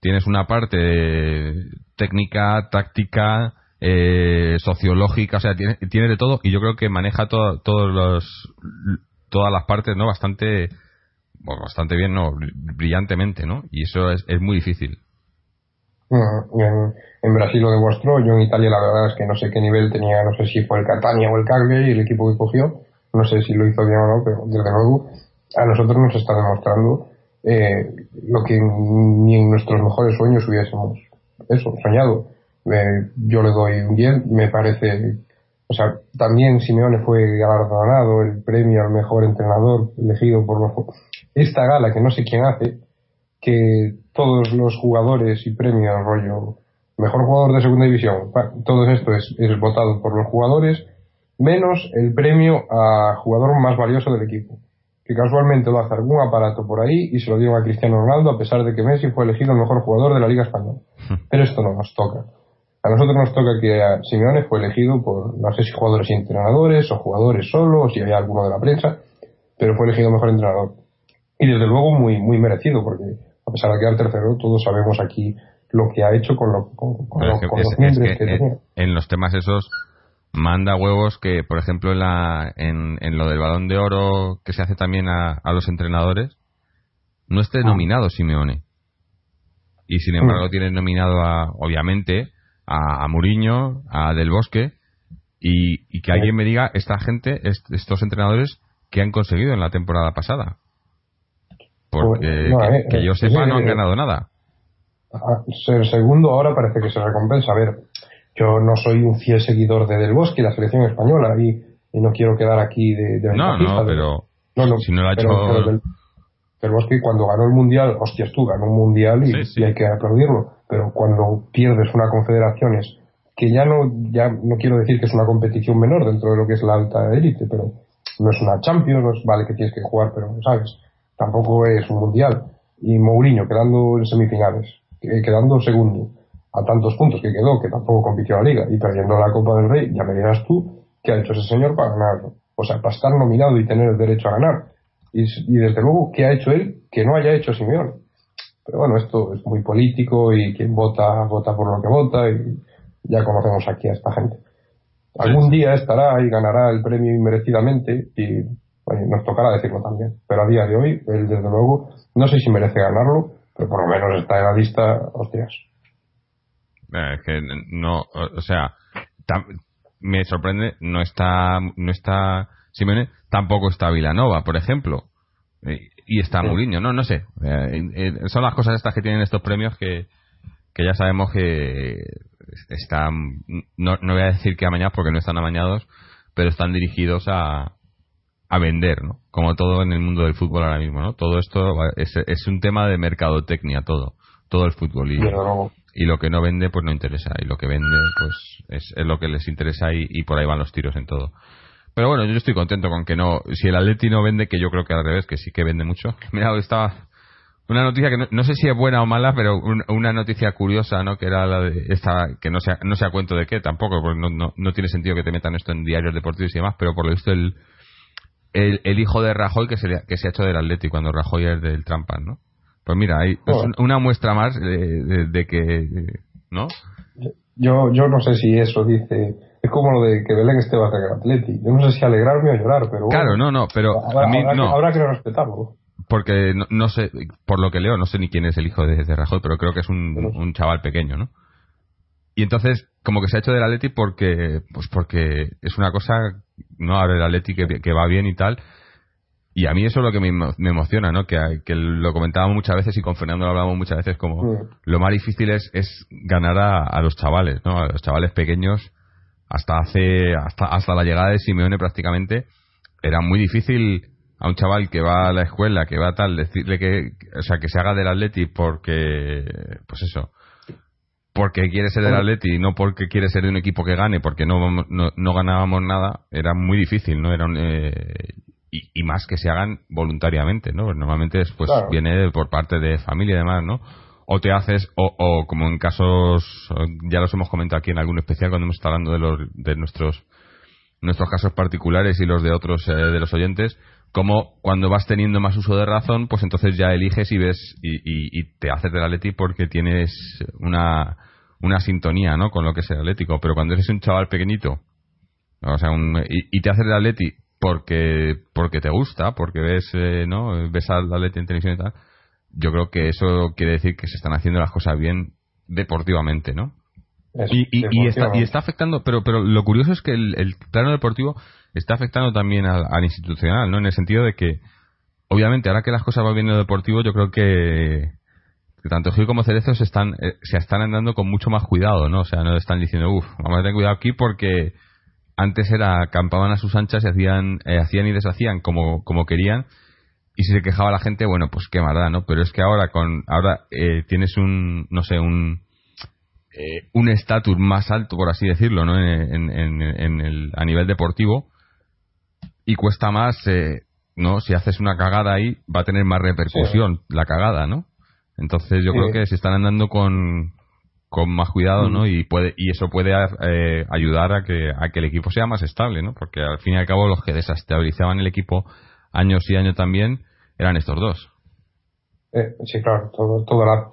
tienes una parte técnica, táctica, eh, sociológica, o sea, tiene, tiene de todo y yo creo que maneja todos los, todas las partes, ¿no? Bastante, bastante bien, ¿no? Brillantemente, ¿no? Y eso es, es muy difícil. En, en, Brasil lo demostró, yo en Italia la verdad es que no sé qué nivel tenía, no sé si fue el Catania o el Cagliari, el equipo que cogió, no sé si lo hizo bien o no, pero desde luego a nosotros nos está demostrando eh, lo que ni en nuestros mejores sueños hubiésemos eso, soñado. Eh, yo le doy un bien, me parece, o sea, también Simeone fue galardonado el premio al mejor entrenador elegido por los esta gala que no sé quién hace, que todos los jugadores y premios rollo mejor jugador de segunda división, todo esto es, es votado por los jugadores menos el premio a jugador más valioso del equipo, que casualmente lo hace algún aparato por ahí y se lo dieron a Cristiano Ronaldo a pesar de que Messi fue elegido el mejor jugador de la Liga Española. Pero esto no nos toca. A nosotros nos toca que Simeone fue elegido por, no sé si jugadores y entrenadores o jugadores solo o si había alguno de la prensa, pero fue elegido mejor entrenador. Y desde luego muy, muy merecido porque a pesar de quedar tercero, todos sabemos aquí lo que ha hecho con, lo, con, los que, que, En los temas esos manda huevos que, por ejemplo, en, la, en, en, lo del balón de oro que se hace también a, a los entrenadores, no esté ah. nominado Simeone. Y sin embargo tiene nominado, a, obviamente, a, a Muriño, a Del Bosque, y, y que alguien me diga esta gente, estos entrenadores, que han conseguido en la temporada pasada. Porque pues, eh, que, yo sepa no han ganado nada. Ser segundo ahora parece que se recompensa. A ver, yo no soy un fiel seguidor de Del Bosque y la selección española y, no quiero quedar aquí de, de no no pero si no lo ha hecho del, Bosque cuando ganó el mundial hostias tú ganó un mundial y, hay que aplaudirlo pero cuando pierdes una confederaciones que ya no ya no quiero decir que es una competición menor dentro de lo que es la alta élite pero no es una Champions vale que tienes que jugar pero sabes tampoco es un mundial y Mourinho quedando en semifinales quedando segundo a tantos puntos que quedó, que tampoco compitió la liga, y perdiendo la Copa del Rey, ya me dirás tú qué ha hecho ese señor para ganarlo. O sea, para estar nominado y tener el derecho a ganar. Y, desde luego, ¿qué ha hecho él que no haya hecho Simeone? Pero bueno, esto es muy político y quien vota, vota por lo que vota y ya conocemos aquí a esta gente. Algún día estará y ganará el premio inmerecidamente y nos tocará decirlo también. Pero a día de hoy, él desde luego, no sé si merece ganarlo, pero por lo menos está en la lista, hostias, eh, que no, o sea, me sorprende, no está, no está Simone, tampoco está Vilanova, por ejemplo, y está Mourinho, no, no sé, eh, son las cosas estas que tienen estos premios que, que ya sabemos que están, no, no voy a decir que amañados porque no están amañados, pero están dirigidos a, a vender, ¿no? Como todo en el mundo del fútbol ahora mismo, ¿no? Todo esto es, es un tema de mercadotecnia, todo, todo el fútbol. Y, y lo que no vende pues no interesa. Y lo que vende pues es, es lo que les interesa y, por ahí van los tiros en todo pero bueno yo estoy contento con que no si el Atleti no vende que yo creo que al revés que sí que vende mucho mira estaba una noticia que no, sé si es buena o mala pero una noticia curiosa no que era la de esta que no sea no sea cuento de qué tampoco porque no, no, no tiene sentido que te metan esto en diarios deportivos y demás pero por lo visto el el, el hijo de Rajoy que se, que se ha hecho del Atleti cuando Rajoy es del Trampas, ¿no? Pues mira, hay una muestra más de, que, ¿no? yo, yo no sé si eso dice. Es como lo de que Belén Esteban en el Atleti. Yo no sé si alegrarme o llorar, pero. Bueno, Claro, no, no, pero habrá, a mí habrá no. que, habrá que respetarlo. Porque no, no sé, por lo que leo, no sé ni quién es el hijo de, de Rajoy, pero creo que es un, Pero- un chaval pequeño, ¿no? Y entonces, como que se ha hecho del Atleti porque, pues porque es una cosa, no ahora el Atleti que, que va bien y tal. Y a mí eso es lo que me, emo- me emociona, ¿no? Que, que lo comentábamos muchas veces y con Fernando lo hablábamos muchas veces como Mm. lo más difícil es, es ganar a, a los chavales, ¿no? A los chavales pequeños hasta hace hasta hasta la llegada de Simeone prácticamente era muy difícil a un chaval que va a la escuela, que va a tal, decirle que, o sea, que se haga del Atleti porque, pues eso, porque quiere ser del. Atleti y no porque quiere ser de un equipo que gane, porque no, no, no ganábamos nada, era muy difícil, ¿no? Era un, eh, y, y más que se hagan voluntariamente, ¿no? Normalmente es, pues Claro. viene por parte de familia y demás, ¿no? O te haces, o, o como en casos, ya los hemos comentado aquí en algún especial cuando hemos estado hablando de, los, de nuestros nuestros casos particulares y los de otros eh, de los oyentes, como cuando vas teniendo más uso de razón, pues entonces ya eliges y ves y, te haces del Atleti porque tienes una, una sintonía, ¿no? Con lo que es el Atlético. Pero cuando eres un chaval pequeñito, o sea, un- y, y te haces del Atleti porque porque te gusta, porque ves, eh, ¿no? Ves al Atleti en televisión y tal, yo creo que eso quiere decir que se están haciendo las cosas bien deportivamente, ¿no? Y, y- y está, y está afectando, pero, pero lo curioso es que el, el plano deportivo está afectando también al, al institucional, ¿no? En el sentido de que, obviamente, ahora que las cosas van bien en lo deportivo, yo creo que, que tanto Gil como Cerezo se están, eh, se están andando con mucho más cuidado, ¿no? O sea, no están diciendo, uff, vamos a tener cuidado aquí porque antes era, acampaban a sus anchas y hacían, eh, hacían y deshacían como, como querían. Y si se quejaba la gente, bueno, pues qué maldad, ¿no? Pero es que ahora con, ahora eh, tienes un, no sé, un, eh, un estatus más alto, por así decirlo, ¿no? En, en- el, a nivel deportivo y cuesta más, eh, ¿no? Si haces una cagada ahí, va a tener más repercusión la cagada, ¿no? Entonces yo Sí. creo que se están andando con, con más cuidado, ¿no? Y puede y eso puede eh, ayudar a que a que el equipo sea más estable, ¿no? Porque al fin y al cabo los que desestabilizaban el equipo años y años también eran estos dos. Eh, sí, claro, todo, todo la,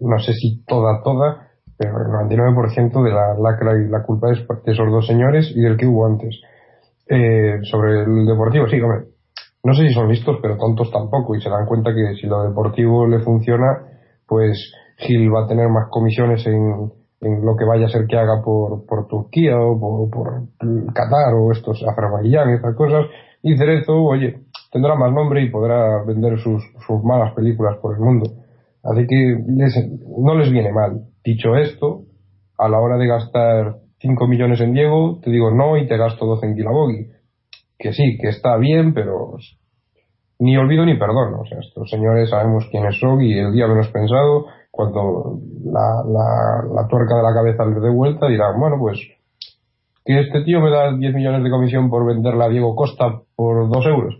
no sé si toda, toda, pero el 99% de la lacra y la culpa es de esos dos señores y del que hubo antes. Eh, sobre el deportivo, sí, hombre, no sé si son listos, pero tontos tampoco, y se dan cuenta que si lo deportivo le funciona, pues Gil va a tener más comisiones en, en lo que vaya a ser que haga por, por Turquía o por, por Qatar o estos Azerbaiyán y estas cosas, y Cerezo, oye, tendrá más nombre y podrá vender sus, sus malas películas por el mundo. Así que les- no les viene mal. Dicho esto, a la hora de gastar 5 millones en Diego, te digo no y te gasto 12 en Kilabogi. Que sí, que está bien, pero ni olvido ni perdón. O sea, estos señores sabemos quiénes son y el día menos pensado, cuando la, la, la tuerca de la cabeza les dé vuelta, dirán, bueno, pues que este tío me da 10 millones de comisión por venderla a Diego Costa por 2 euros.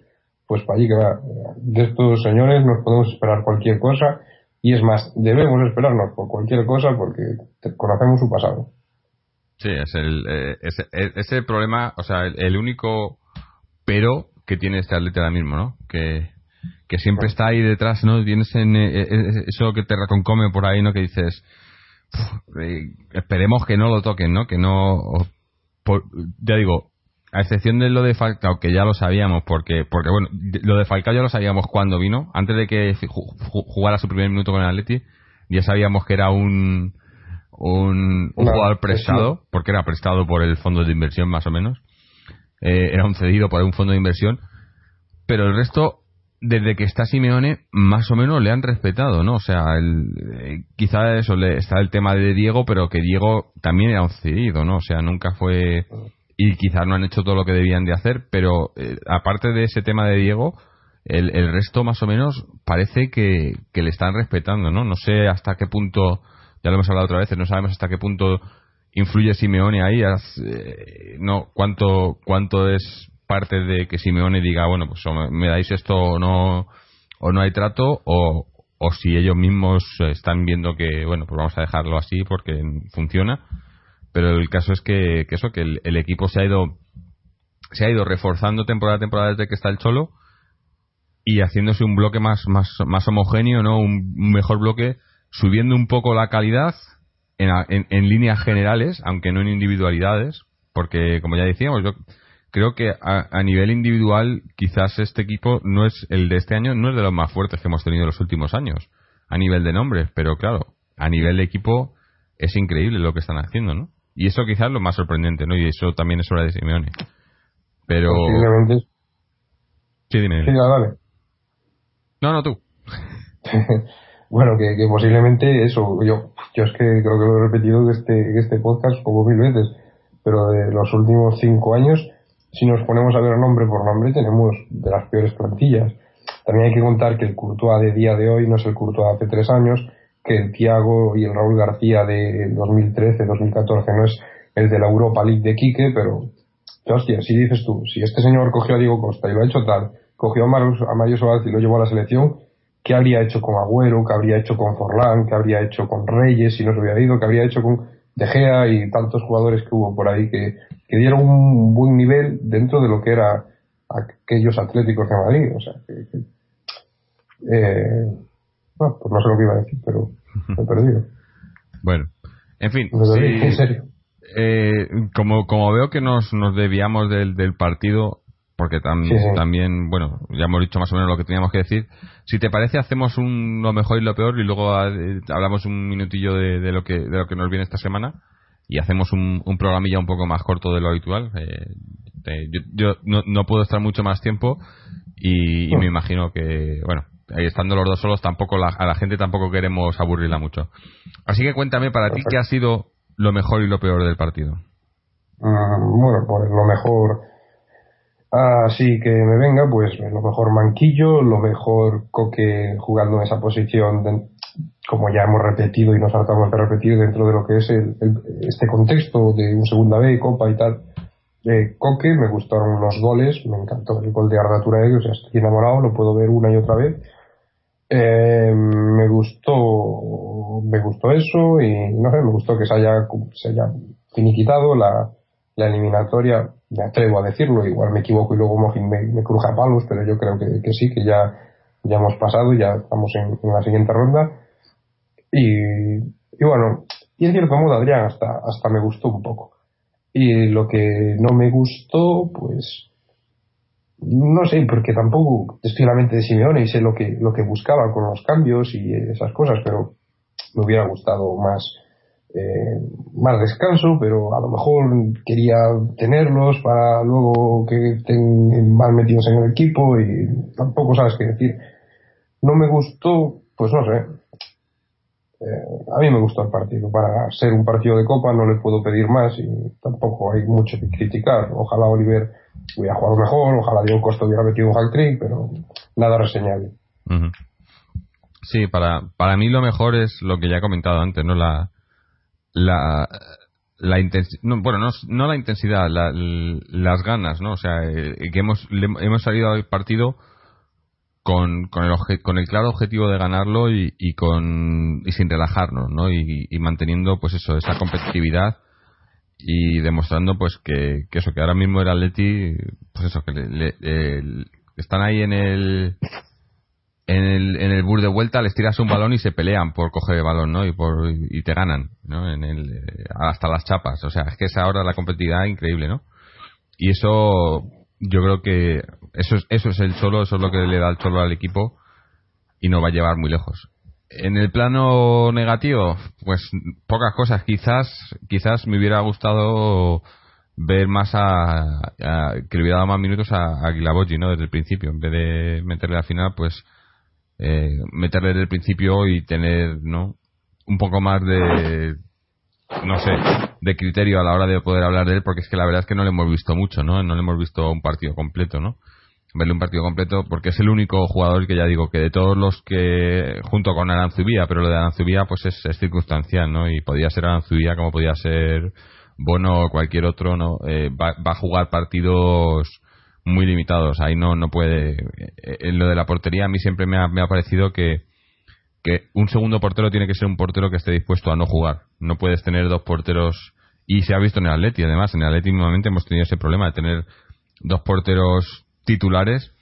Pues para allí que va. De estos señores nos podemos esperar cualquier cosa y es más, debemos esperarnos por cualquier cosa porque conocemos su pasado. Sí, es el, eh, ese, ese problema, o sea, el, el único pero que tiene este atleta ahora mismo, ¿no? Que, que siempre está ahí detrás, ¿no? Tienes en, eh, eh, eso que te reconcome por ahí, ¿no? Que dices, "Puf, eh, esperemos que no lo toquen, ¿no? Que no, por- ya digo, a excepción de lo de Falcao, que ya lo sabíamos, porque, porque bueno, lo de Falcao ya lo sabíamos cuando vino, antes de que jugara su primer minuto con el Atleti, ya sabíamos que era un, un, jugador prestado, porque era prestado por el fondo de inversión más o menos, Eh, era un cedido por un fondo de inversión, pero el resto, desde que está Simeone, más o menos le han respetado, ¿no? O sea, el, eh, quizá eso le, está el tema de Diego, pero que Diego también era un cedido, ¿no? O sea, nunca fue y quizás no han hecho todo lo que debían de hacer, pero eh, aparte de ese tema de Diego, el, el resto más o menos parece que, que le están respetando, ¿no? No sé hasta qué punto, ya lo hemos hablado otra vez, no sabemos hasta qué punto influye Simeone ahí, eh, no cuánto cuánto es parte de que Simeone diga, bueno, pues o me- me dais esto o no o no hay trato o, o si ellos mismos están viendo que, bueno, pues vamos a dejarlo así porque funciona pero el caso es que, eso que el, equipo se ha ido se ha ido reforzando temporada a temporada desde que está el cholo y haciéndose un bloque más más más homogéneo no un, mejor bloque subiendo un poco la calidad en, en, líneas generales, aunque no en individualidades, porque como ya decíamos, yo creo que a, nivel individual quizás este equipo no es el de este año, no es de los más fuertes que hemos tenido en los últimos años, a nivel de nombres, pero claro, a nivel de equipo es increíble lo que están haciendo, ¿no? Y eso quizás es lo más sorprendente, ¿no? Y eso también es hora de Simeone. Pero... Sí, dime. Sí, dale. No, no, tú. bueno, que, posiblemente eso, yo, yo es que creo que lo he repetido en este, este podcast como mil veces, pero de los últimos cinco años, si nos ponemos a ver nombre por nombre, tenemos de las peores plantillas. También hay que contar que el Courtois de día de hoy no es el Courtois de hace tres años, que el Thiago y el Raúl García de 2013, 2014 no es el de la Europa League de Quique, pero, hostia, si dices tú, si este señor cogió a Diego Costa y lo ha hecho tal, cogió a Mario, a Mario y lo llevó a la selección, ¿qué habría hecho con Agüero? ¿Qué habría hecho con Forlán? ¿Qué habría hecho con Reyes si no se hubiera ido? ¿Qué habría hecho con De Gea y tantos jugadores que hubo por ahí que, que dieron un buen nivel dentro de lo que era aquellos atléticos de Madrid? O sea, que, eh, bueno, pues no sé lo que iba a decir, pero me he perdido. Bueno, en fin. en serio. Eh, como, como veo que nos, nos desviamos del, del partido, porque también, bueno, ya hemos dicho más o menos lo que teníamos que decir. Si te parece, hacemos un, lo mejor y lo peor y luego eh, hablamos un minutillo de, de, lo que, de lo que nos viene esta semana y hacemos un, un programilla un poco más corto de lo habitual. Eh, yo, no, no, puedo estar mucho más tiempo y, me imagino que, bueno, estando los dos solos, tampoco a la gente tampoco queremos aburrirla mucho. Así que cuéntame para ti qué ha sido lo mejor y lo peor del partido. Ah, bueno, pues lo mejor Así que me venga, pues lo mejor Manquillo, lo mejor Coque jugando en esa posición, como ya hemos repetido y nos hartamos de repetir dentro de lo que es el, este contexto de un segunda B, Copa y tal. de Coque, me gustaron los goles, me encantó el gol de Arda Turek, o estoy enamorado, lo puedo ver una y otra vez. Eh, me gustó, me gustó eso y no sé, me gustó que se haya, se haya finiquitado la, la eliminatoria me atrevo a decirlo, igual me equivoco y luego me, me cruja palos, pero yo creo que, sí, que ya, ya hemos pasado, ya estamos en, la siguiente ronda. Y, y, bueno, y en cierto modo Adrián hasta, hasta me gustó un poco. Y lo que no me gustó, pues, no sé, porque tampoco estoy en la mente de Simeone y sé lo que, lo que buscaba con los cambios y esas cosas, pero me hubiera gustado más, eh, más descanso, pero a lo mejor quería tenerlos para luego que estén más metidos en el equipo y tampoco sabes qué decir. No me gustó, pues no sé. Eh, a mí me gustó el partido. Para ser un partido de copa no le puedo pedir más y tampoco hay mucho que criticar. Ojalá Oliver hubiera jugado mejor, ojalá Diego Costa hubiera metido un hack trick, pero nada reseñable. Sí, para, para mí lo mejor es lo que ya he comentado antes, ¿no? La, la, la intensidad, no, bueno, no, no, la intensidad, las ganas, ¿no? O sea, eh, que hemos, hemos salido al partido con, con, el, con el claro objetivo de ganarlo y, y con, y sin relajarnos, ¿no? Y, y, manteniendo, pues eso, esa competitividad y demostrando, pues, que, que eso, que ahora mismo el Atleti, pues eso, que le, están ahí en el, en el, en el bur de vuelta les tiras un balón y se pelean por coger el balón, ¿no? Y, por, y te ganan, ¿no? En el, eh, hasta las chapas. O sea, es que es ahora la competitividad increíble, ¿no? Y eso, yo creo que eso es, eso es el solo, eso es lo que le da el cholo al equipo y no va a llevar muy lejos. En el plano negativo, pues pocas cosas. Quizás, quizás me hubiera gustado ver más a, que le hubiera dado más minutos a, a ¿no? Desde el principio, en vez de meterle al final, pues eh, meterle desde el principio y tener no un poco más de no sé de criterio a la hora de poder hablar de él porque es que la verdad es que no le hemos visto mucho no no le hemos visto un partido completo no verle un partido completo porque es el único jugador que ya digo que de todos los que junto con Aranzubía pero lo de Aranzubía pues es, circunstancial no y podía ser Aranzubía como podía ser Bono o cualquier otro no eh, va, va a jugar partidos muy limitados. Ahí no, no puede. Eh, en lo de la portería, a mí siempre me ha, me ha parecido que, que un segundo portero tiene que ser un portero que esté dispuesto a no jugar. No puedes tener dos porteros. Y se ha visto en el Atleti, además. En el Atleti, nuevamente, hemos tenido ese problema de tener dos porteros titulares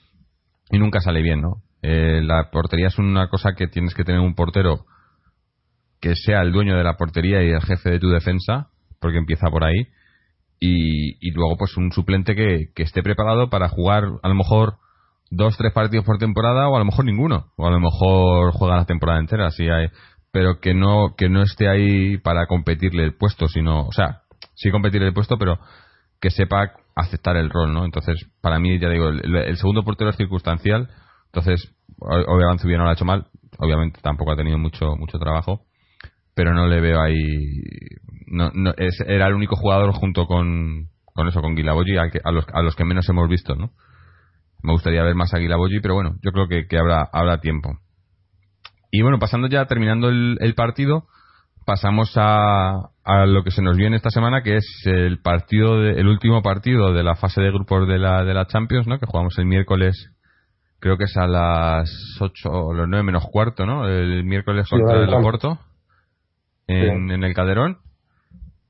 y nunca sale bien, ¿no? Eh, la portería es una cosa que tienes que tener un portero que sea el dueño de la portería y el jefe de tu defensa, porque empieza por ahí. Y, y luego, pues un suplente que, que esté preparado para jugar a lo mejor dos, tres partidos por temporada o a lo mejor ninguno. O a lo mejor juega la temporada entera, así hay, pero que no, que no esté ahí para competirle el puesto, sino, o sea, sí competirle el puesto, pero que sepa aceptar el rol, ¿no? Entonces, para mí, ya digo, el, segundo portero es circunstancial, entonces, obviamente no lo ha hecho mal, obviamente tampoco ha tenido mucho, mucho trabajo, pero no le veo ahí, no, no, es, era el único jugador junto con, con eso, con Guilaboyi, a, a, los, a los que menos hemos visto, ¿no? Me gustaría ver más a Guilaboyi, pero bueno, yo creo que, que habrá, habrá tiempo. Y bueno, pasando ya, terminando el, el partido, pasamos a, a, lo que se nos viene esta semana, que es el partido, de, el último partido de la fase de grupos de la, de la Champions, ¿no? Que jugamos el miércoles, creo que es a las 8 o los 9 menos cuarto, ¿no? El miércoles contra el Oporto, en, en el Calderón.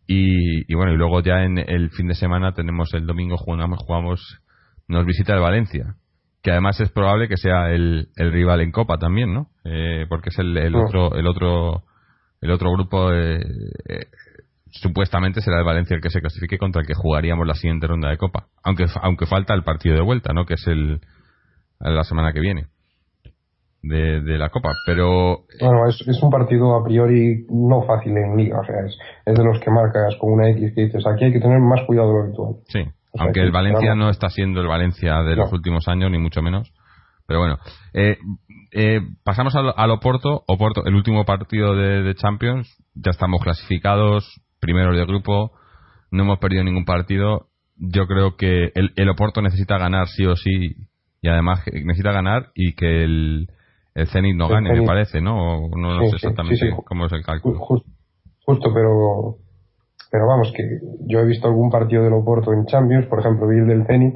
Y, y, bueno, y luego ya en el fin de semana tenemos el domingo jugamos, jugamos nos visita el Valencia, que además es probable que sea el, el rival en Copa también, ¿no? Eh, porque es el, el, otro el otro el otro grupo eh, eh, supuestamente será el Valencia el que se clasifique contra el que jugaríamos la siguiente ronda de Copa, aunque aunque falta el partido de vuelta, ¿no? Que es el la semana que viene. De, de, la Copa, pero... Bueno, es, es, un partido a priori no fácil en liga, o sea, es, es, de los que marcas con una X que dices, aquí hay que tener más cuidado de lo habitual. Sí, aunque el Valencia no está siendo el Valencia de los últimos años, ni mucho menos. Pero bueno, eh, eh, pasamos al, Oporto. Oporto, el último partido de, Champions. Ya estamos clasificados, primeros de grupo. No hemos perdido ningún partido. Yo creo que el, el Oporto necesita ganar sí o sí. Y además necesita ganar y que el, el Zenit no gane, me parece, ¿no? no, sé exactamente cómo es el cálculo. justo, pero pero vamos, que yo he visto algún partido del Oporto en Champions, por ejemplo, vi el del Zenit,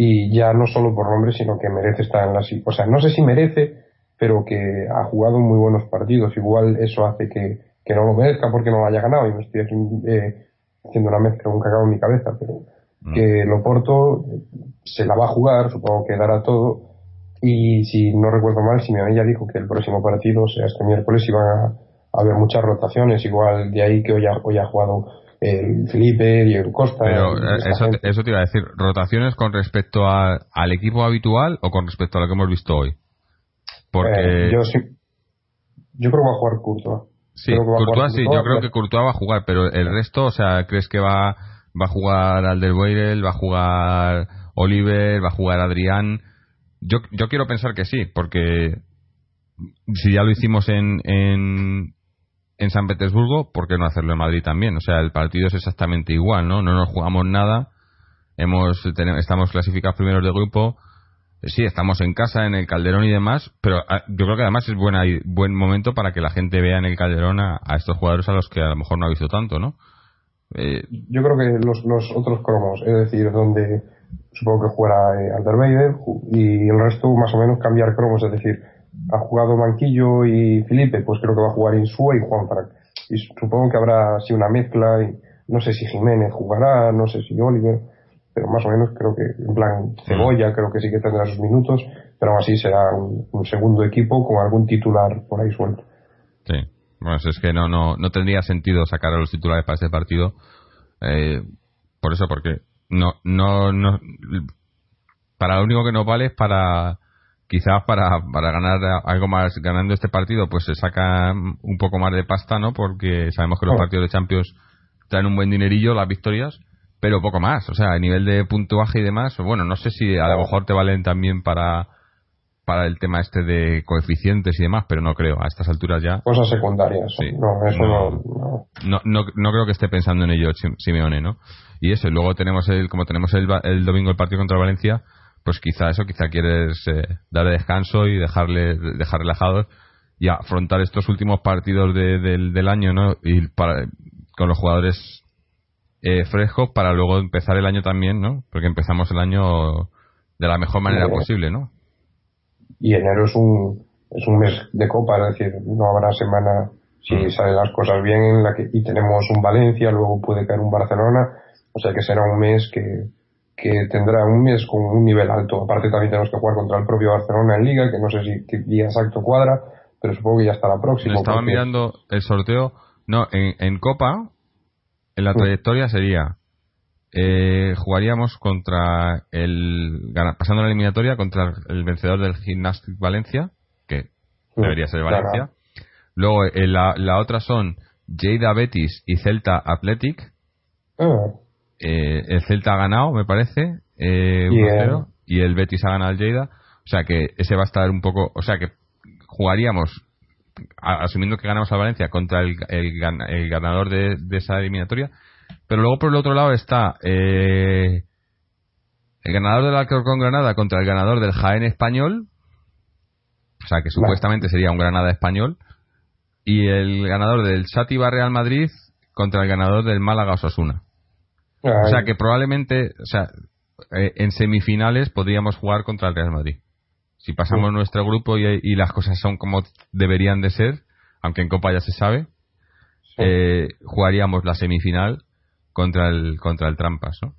y ya no solo por nombre, sino que merece estar en la... O sea, no sé si merece, pero que ha jugado muy buenos partidos. Igual eso hace que, que no lo merezca porque no lo haya ganado, y me estoy eh, haciendo una mezcla, un cagado en mi cabeza, pero mm. que el Oporto se la va a jugar, supongo que dará todo, y si no recuerdo mal, si me ya dijo que el próximo partido, o sea, este miércoles, iban a haber muchas rotaciones, igual de ahí que hoy ha, hoy ha jugado el Felipe el Costa. Pero eh, eso, eso, te iba a decir, ¿rotaciones con respecto a, al equipo habitual o con respecto a lo que hemos visto hoy? Porque... Eh, yo, sí, yo creo que va a jugar Courtois. Sí, Courtois, sí, yo creo que Courtois va a jugar, pero el resto, o sea, ¿crees que va, va a jugar Alderweireld, va a jugar Oliver, va a jugar Adrián? Yo, yo quiero pensar que sí, porque si ya lo hicimos en, en, en San Petersburgo, ¿por qué no hacerlo en Madrid también? O sea, el partido es exactamente igual, ¿no? No nos jugamos nada, hemos estamos clasificados primeros de grupo, sí, estamos en casa, en el Calderón y demás, pero ah, yo creo que además es buena, buen momento para que la gente vea en el Calderón a, estos jugadores a los que a lo mejor no ha visto tanto, ¿no? Eh, yo creo que los, los otros cromos, es decir, donde supongo que jugará eh, y el resto más o menos cambiar cromos, es decir, ha jugado Manquillo y Felipe, pues creo que va a jugar Insúa y Juan Frank. Y supongo que habrá así una mezcla, y no sé si Jiménez jugará, no sé si Oliver, pero más o menos creo que, en plan, Cebolla creo que sí que tendrá sus minutos, pero aún así será un, segundo equipo con algún titular por ahí suelto. Sí, bueno, es que no, no, no tendría sentido sacar a los titulares para este partido, eh, por eso, porque no, no, no, para lo único que nos vale es para quizás para, para ganar algo más ganando este partido pues se saca un poco más de pasta no porque sabemos que los partidos de Champions traen un buen dinerillo las victorias pero poco más. O sea a nivel de puntuaje y demás bueno no sé si a lo mejor te valen también para para el tema este de coeficientes y demás pero no creo. A estas alturas ya cosas secundarias. No eso no. no, no, no creo que esté pensando en ello Simeone no y eso y luego tenemos el como tenemos el, el domingo el partido contra Valencia pues quizá eso, quizá quieres eh, darle descanso y dejarle dejar relajados y afrontar estos últimos partidos del año, ¿no? Y para, con los jugadores eh, frescos para luego empezar el año también, ¿no? Porque empezamos el año de la mejor manera posible, ¿no? Y enero es un, es un mes de copa, es decir, no habrá semana si mm. salen las cosas bien en la que, y tenemos un Valencia, luego puede caer un Barcelona, o sea que será un mes que, que tendrá un mes con un nivel alto. Aparte también tenemos que jugar contra el propio Barcelona en Liga, que no sé si qué día exacto cuadra, pero supongo que ya estará próximo. Estaba mirando el sorteo. No, en, Copa, en la trayectoria sería. Eh, jugaríamos contra el. Pasando la eliminatoria contra el vencedor del Gymnastic Valencia, que debería ser Valencia. Luego, eh, la, la, otra son Lleida Betis y Celta Athletic. Ah. Eh, el Celta ha ganado, me parece, eh, y el Betis ha ganado el Lleida. O sea que ese va a estar un poco. O sea que jugaríamos, asumiendo que ganamos a Valencia, contra el, el, ganador de, esa eliminatoria. Pero luego por el otro lado está eh, el ganador del Alcorcón Granada contra el ganador del Jaén Español. O sea que supuestamente sería un Granada español. Y el ganador del Sativa Real Madrid contra el ganador del Málaga Osasuna. O sea que probablemente, o sea, eh, en semifinales podríamos jugar contra el Real Madrid. Si pasamos nuestro grupo y, las cosas son como deberían de ser, aunque en Copa ya se sabe, eh, jugaríamos la semifinal contra el contra el Trampas, ¿no?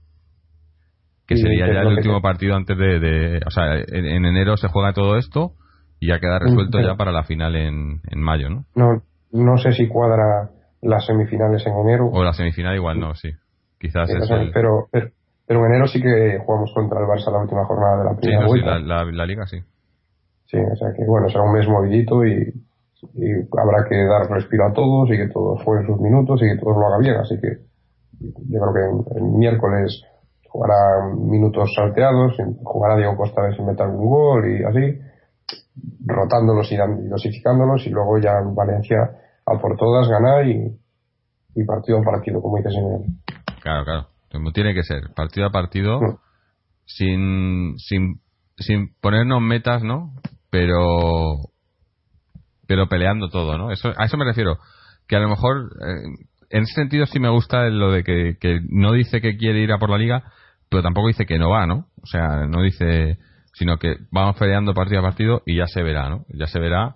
Que sería ya el último partido antes de, o sea, en, enero se juega todo esto y ya queda resuelto ya para la final en, en mayo, ¿no? No, no sé si cuadra las semifinales en enero. O la semifinal igual no, sí. Quizás es pero, pero, en enero sí que jugamos contra el Barça la última jornada de la primera sí, vuelta. Sí, la, la, liga sí. Sí, o sea que bueno, será un mes movidito y, habrá que dar respiro a todos y que todos jueguen sus minutos y que todos lo haga bien. Así que yo creo que el, miércoles jugará minutos salteados, jugará Diego Costa a sin meter algún gol y así, rotándolos y dosificándolos y luego ya en Valencia a por todas ganar y, y partido a partido, como dices en el, Claro, claro. Como tiene que ser, partido a partido, sin, sin, sin ponernos metas, ¿no? Pero, pero peleando todo, ¿no? Eso, a eso me refiero. Que a lo mejor, eh, en ese sentido sí me gusta lo de que, que no dice que quiere ir a por la liga, pero tampoco dice que no va, ¿no? O sea, no dice, sino que vamos peleando partido a partido y ya se verá, ¿no? Ya se verá.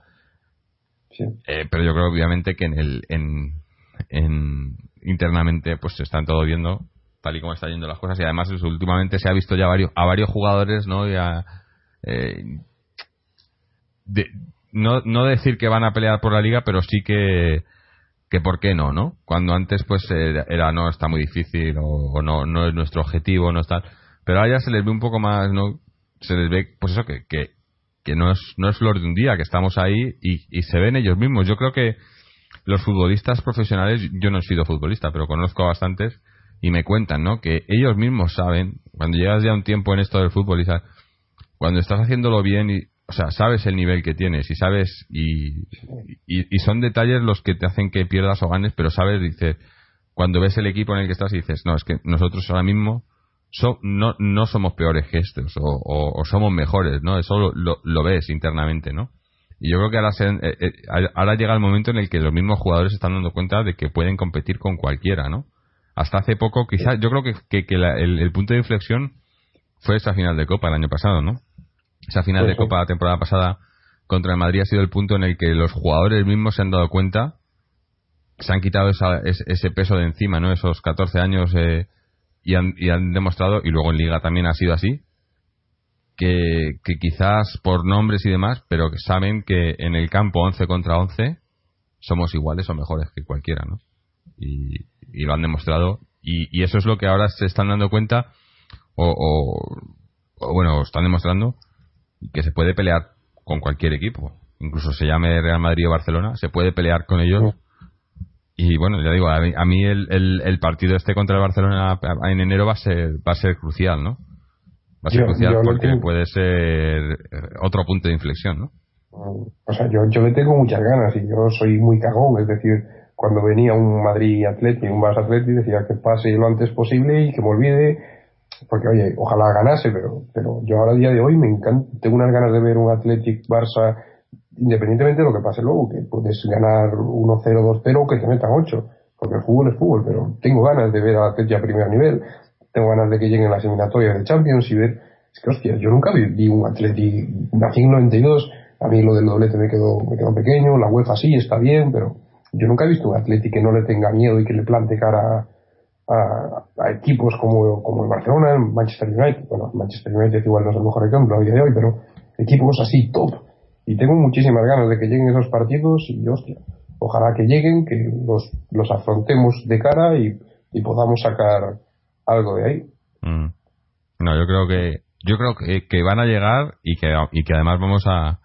Sí. Eh, pero yo creo obviamente que en el, en, en, internamente pues se están todo viendo tal y como están yendo las cosas. Y además últimamente se ha visto ya varios, a varios jugadores no ya eh, no, no decir que van a pelear por la liga pero sí que que por qué no no cuando antes pues era, no está muy difícil o, no no es nuestro objetivo no está pero ahora ya se les ve un poco más no se les ve pues eso que que, que no es no es flor de un día que estamos ahí y, y se ven ellos mismos. Yo creo que los futbolistas profesionales, yo no he sido futbolista, pero conozco a bastantes y me cuentan, ¿no? Que ellos mismos saben, cuando llegas ya un tiempo en esto del fútbol y cuando estás haciéndolo bien y, o sea, sabes el nivel que tienes y sabes y, y, son detalles los que te hacen que pierdas o ganes, pero sabes, dices, cuando ves el equipo en el que estás y dices, no, es que nosotros ahora mismo no, no somos peores gestos o, o, somos mejores, ¿no? Eso lo, lo ves internamente, ¿no? Y yo creo que ahora, eh, eh, ahora llega el momento en el que los mismos jugadores se están dando cuenta de que pueden competir con cualquiera, ¿no? Hasta hace poco, quizás, yo creo que, que, el, punto de inflexión fue esa final de Copa el año pasado, ¿no? Esa final de Copa la temporada pasada contra el Madrid ha sido el punto en el que los jugadores mismos se han dado cuenta, se han quitado ese, peso de encima, ¿no? Esos 14 años eh, y, han, y han demostrado, y luego en Liga también ha sido así, que, quizás por nombres y demás, pero que saben que en el campo 11 contra 11 somos iguales o mejores que cualquiera, ¿no? Y, lo han demostrado. Y, eso es lo que ahora se están dando cuenta, o, o, bueno, están demostrando que se puede pelear con cualquier equipo. Incluso se llame Real Madrid o Barcelona, se puede pelear con ellos. Y bueno, ya digo, a mí, el, el, el, partido este contra el Barcelona en enero va a ser, va a ser crucial, ¿no? Va a ser crucial porque puede ser eh, otro punto de inflexión, ¿no? O sea, yo, yo le tengo muchas ganas y yo soy muy cagón, es decir, cuando venía un Madrid Atleti, un Barça Atleti, decía que pase lo antes posible y que me olvide, porque oye, ojalá ganase, pero, pero yo ahora a día de hoy me encanta, tengo unas ganas de ver un Athletic Barça, independientemente de lo que pase luego, que puedes ganar 1-0, 2-0 o que te metan 8, porque el fútbol es fútbol, pero tengo ganas de ver a Atleti a primer nivel tengo ganas de que lleguen las eliminatorias de Champions y ver, es que hostia, yo nunca vi, un Atleti, nací en 92, a mí lo del doblete me quedó, me quedó pequeño, la UEFA sí está bien, pero yo nunca he visto un Atleti que no le tenga miedo y que le plante cara a, equipos como, como el Barcelona, el Manchester United, bueno, Manchester United igual no es el mejor ejemplo a día de hoy, pero equipos así top. Y tengo muchísimas ganas de que lleguen esos partidos y hostia, ojalá que lleguen, que los, los afrontemos de cara y, podamos sacar algo de ahí. Mm. No, yo creo que yo creo que, que, van a llegar y que, y que además vamos a,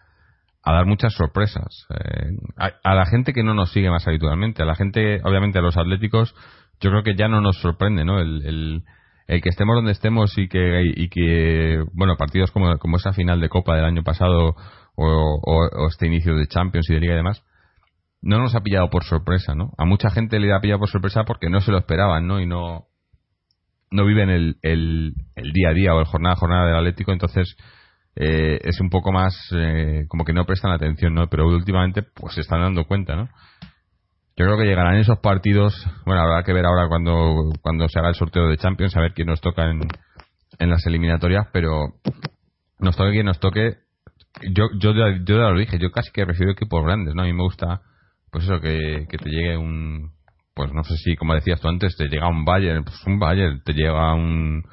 a dar muchas sorpresas. Eh, a, la gente que no nos sigue más habitualmente, a la gente, obviamente a los atléticos, yo creo que ya no nos sorprende, ¿no? El, el, el que estemos donde estemos y que, y que bueno, partidos como, como esa final de Copa del año pasado o, o, este inicio de Champions y de Liga y demás, no nos ha pillado por sorpresa, ¿no? A mucha gente le ha pillado por sorpresa porque no se lo esperaban, ¿no? Y no, no viven el, el, día a día o el jornada a jornada del Atlético, entonces eh, es un poco más eh, como que no prestan atención, ¿no? Pero últimamente pues se están dando cuenta, ¿no? Yo creo que llegarán esos partidos, bueno, habrá que ver ahora cuando, cuando se haga el sorteo de Champions, a ver quién nos toca en, en las eliminatorias, pero nos toque quien nos toque. Yo, yo, yo ya lo dije, yo casi que prefiero equipos grandes, ¿no? A mí me gusta, pues eso, que, que te llegue un, pues no sé si, como decías tú antes, te llega un Bayern, pues un Bayern, te llega un,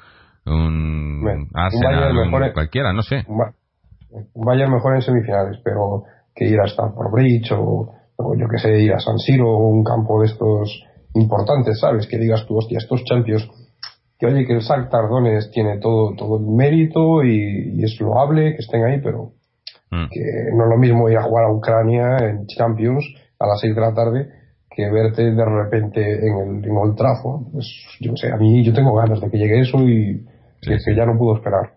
un Arsenal, mejor cualquiera, no sé. Un Bayern mejor en semifinales, pero que ir a Stamford Bridge o, yo que sé, ir a San Siro o un campo de estos importantes, ¿sabes? Que digas tú, hostia, estos Champions, que oye, que el SAC Tardones tiene todo, todo el mérito y, es loable que estén ahí, pero mm. que no es lo mismo ir a jugar a Ucrania en Champions a las 6 de la tarde que verte de repente en el en Old Trafford. Pues yo sé, a mí yo tengo ganas de que llegue eso y, que, ya no pudo esperar.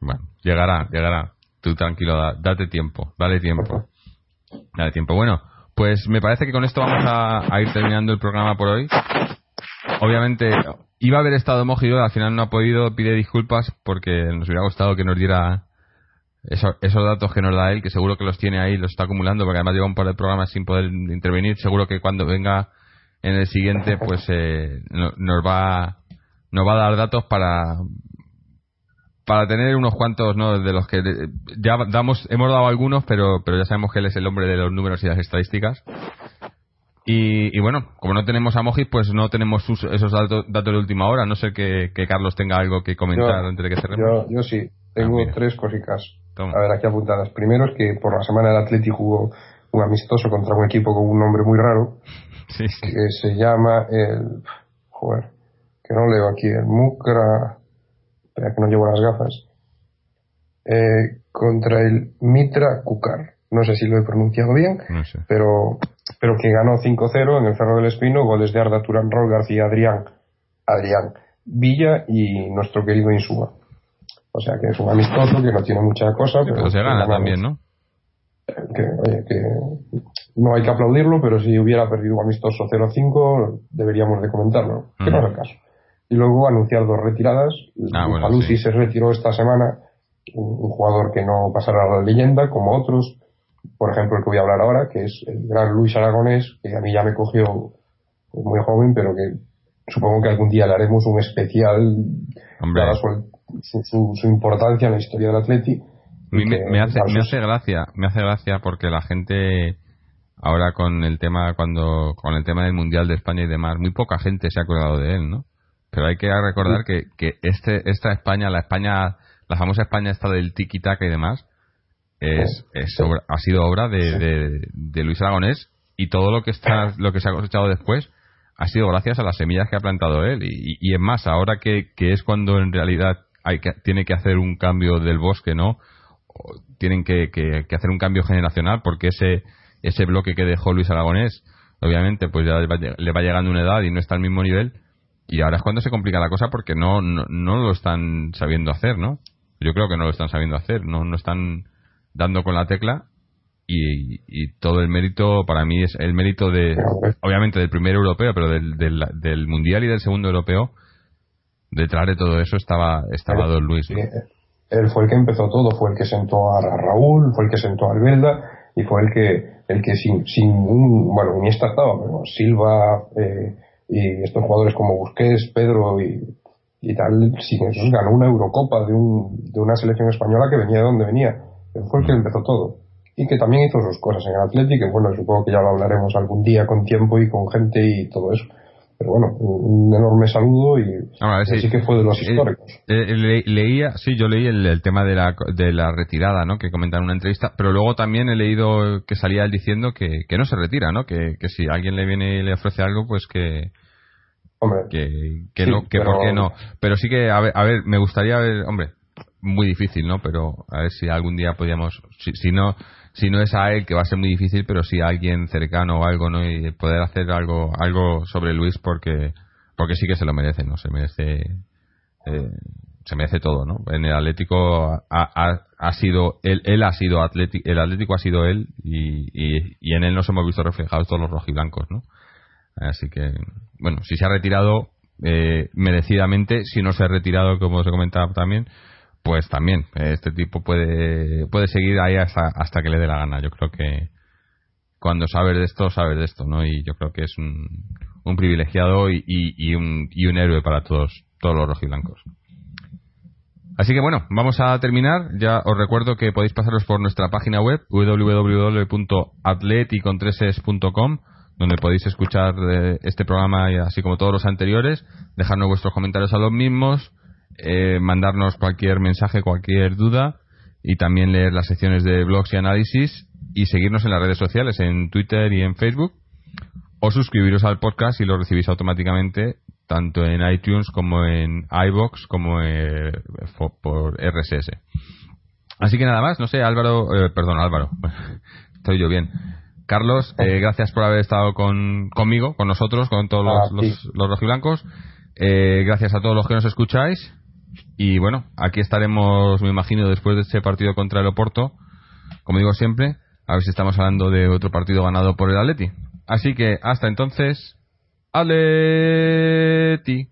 Bueno, llegará, llegará. Tú tranquilo, date tiempo, dale tiempo. Dale tiempo. Bueno, pues me parece que con esto vamos a, ir terminando el programa por hoy. Obviamente, iba a haber estado Mojido, al final no ha podido, pide disculpas porque nos hubiera gustado que nos diera esos datos que nos da él, que seguro que los tiene ahí, los está acumulando, porque además lleva un par de programas sin poder intervenir. Seguro que cuando venga en el siguiente, pues eh, nos va nos va a dar datos para para tener unos cuantos no de los que ya damos hemos dado algunos pero pero ya sabemos que él es el hombre de los números y las estadísticas. Y, bueno como no tenemos a Mojis pues no tenemos esos datos, datos de última hora. No sé que, Carlos tenga algo que comentar antes de que cerremos. yo, yo sí tengo ah, tres cositas a ver aquí apuntadas primero es que por la semana el Atleti jugó un amistoso contra un equipo con un nombre muy raro que se llama el joder que no leo aquí, el Mukra, espera que no llevo las gafas, eh, contra el Mitra Kukar. No sé si lo he pronunciado bien, pero, pero que ganó 5-0 en el Cerro del Espino, goles de Arda Turán, Rol García, Adrián, Adrián Villa y nuestro querido Insúa. O sea que es un amistoso que no tiene mucha cosa. pero, se gana también, ¿no? Que, oye, que no hay que aplaudirlo, pero si hubiera perdido un amistoso 0-5, deberíamos de comentarlo. Que no es el caso y luego anunciar dos retiradas. Ah, se retiró esta semana, un, jugador que no pasará a la leyenda, como otros, por ejemplo el que voy a hablar ahora, que es el gran Luis Aragonés, que a mí ya me cogió muy joven, pero que supongo que algún día le haremos un especial para su, su, importancia en la historia del Atleti. Me, hace, me hace gracia, me hace gracia porque la gente ahora con el tema cuando con el tema del mundial de España y demás, muy poca gente se ha acordado de él, ¿no? Pero hay que recordar que, que este, esta España, la España, la famosa España esta del tiki-taka y demás, es, es ha sido obra de, de, Luis Aragonés y todo lo que está, lo que se ha cosechado después ha sido gracias a las semillas que ha plantado él. Y, y es más, ahora que, que, es cuando en realidad hay que, tiene que hacer un cambio del bosque, ¿no? tienen que, que, hacer un cambio generacional porque ese, ese bloque que dejó Luis Aragonés, obviamente, pues ya le va llegando una edad y no está al mismo nivel y ahora es cuando se complica la cosa porque no, no, lo están sabiendo hacer, ¿no? Yo creo que no lo están sabiendo hacer, no, no están dando con la tecla y, y todo el mérito para mí es el mérito de, obviamente del primer europeo, pero del, del, mundial y del segundo europeo. Detrás de todo eso estaba, estaba Don Luis. Él fue el que empezó todo, fue el que sentó a Raúl, fue el que sentó a Albelda y fue el que, el que sin, sin un, bueno, ni estaba, pero Silva, eh, y estos jugadores como Busquets, Pedro y, y tal, sin eso ganó una Eurocopa de, un, de una selección española que venía de donde venía. fue el que empezó todo. Y que también hizo sus cosas en el Atlético, que bueno, supongo que ya lo hablaremos algún día con tiempo y con gente y todo eso. Pero bueno, un enorme saludo y sí, que fue de los eh, históricos. Eh, leía, sí, yo leí el, tema de la, de la retirada, ¿no? Que comentan en una entrevista, pero luego también he leído que salía él diciendo que, que no se retira, ¿no? Que, que si alguien le viene y le ofrece algo, pues que, hombre, que, que no, que por qué no. Pero sí que, a ver, a ver, me gustaría ver, hombre, muy difícil, ¿no? Pero a ver si algún día podíamos, si, si no, si no es a él que va a ser muy difícil pero si a alguien cercano o algo no y poder hacer algo algo sobre Luis porque porque sí que se lo merece no se merece eh, se merece todo no en el Atlético ha, ha, ha sido él, él ha sido Atlético el Atlético ha sido él y, y, y, en él nos hemos visto reflejados todos los rojiblancos no así que bueno si se ha retirado eh, merecidamente si no se ha retirado como se comentaba también pues también este tipo puede puede seguir ahí hasta, hasta que le dé la gana. Yo creo que cuando sabes de esto, sabes de esto, ¿no? Y yo creo que es un, un privilegiado y, y, un, y un héroe para todos, todos los rojiblancos. Así que bueno, vamos a terminar. Ya os recuerdo que podéis pasaros por nuestra página web www.atleticontreses.com donde podéis escuchar eh, este programa y así como todos los anteriores, dejarnos vuestros comentarios a los mismos, eh, mandarnos cualquier mensaje, cualquier duda y también leer las secciones de blogs y análisis y seguirnos en las redes sociales, en Twitter y en Facebook o suscribiros al podcast y lo recibís automáticamente tanto en iTunes como en iBox como eh, por RSS. Así que nada más, no sé, Álvaro, eh, perdón, Álvaro, estoy yo bien. Carlos, gracias por haber estado con, conmigo, con nosotros, con todos los, ah, los, los rojiblancos. gracias a todos los que nos escucháis y bueno, aquí estaremos, me imagino, después de este partido contra el Oporto, como digo siempre, a ver si estamos hablando de otro partido ganado por el Atleti. Así que hasta entonces, Atleti.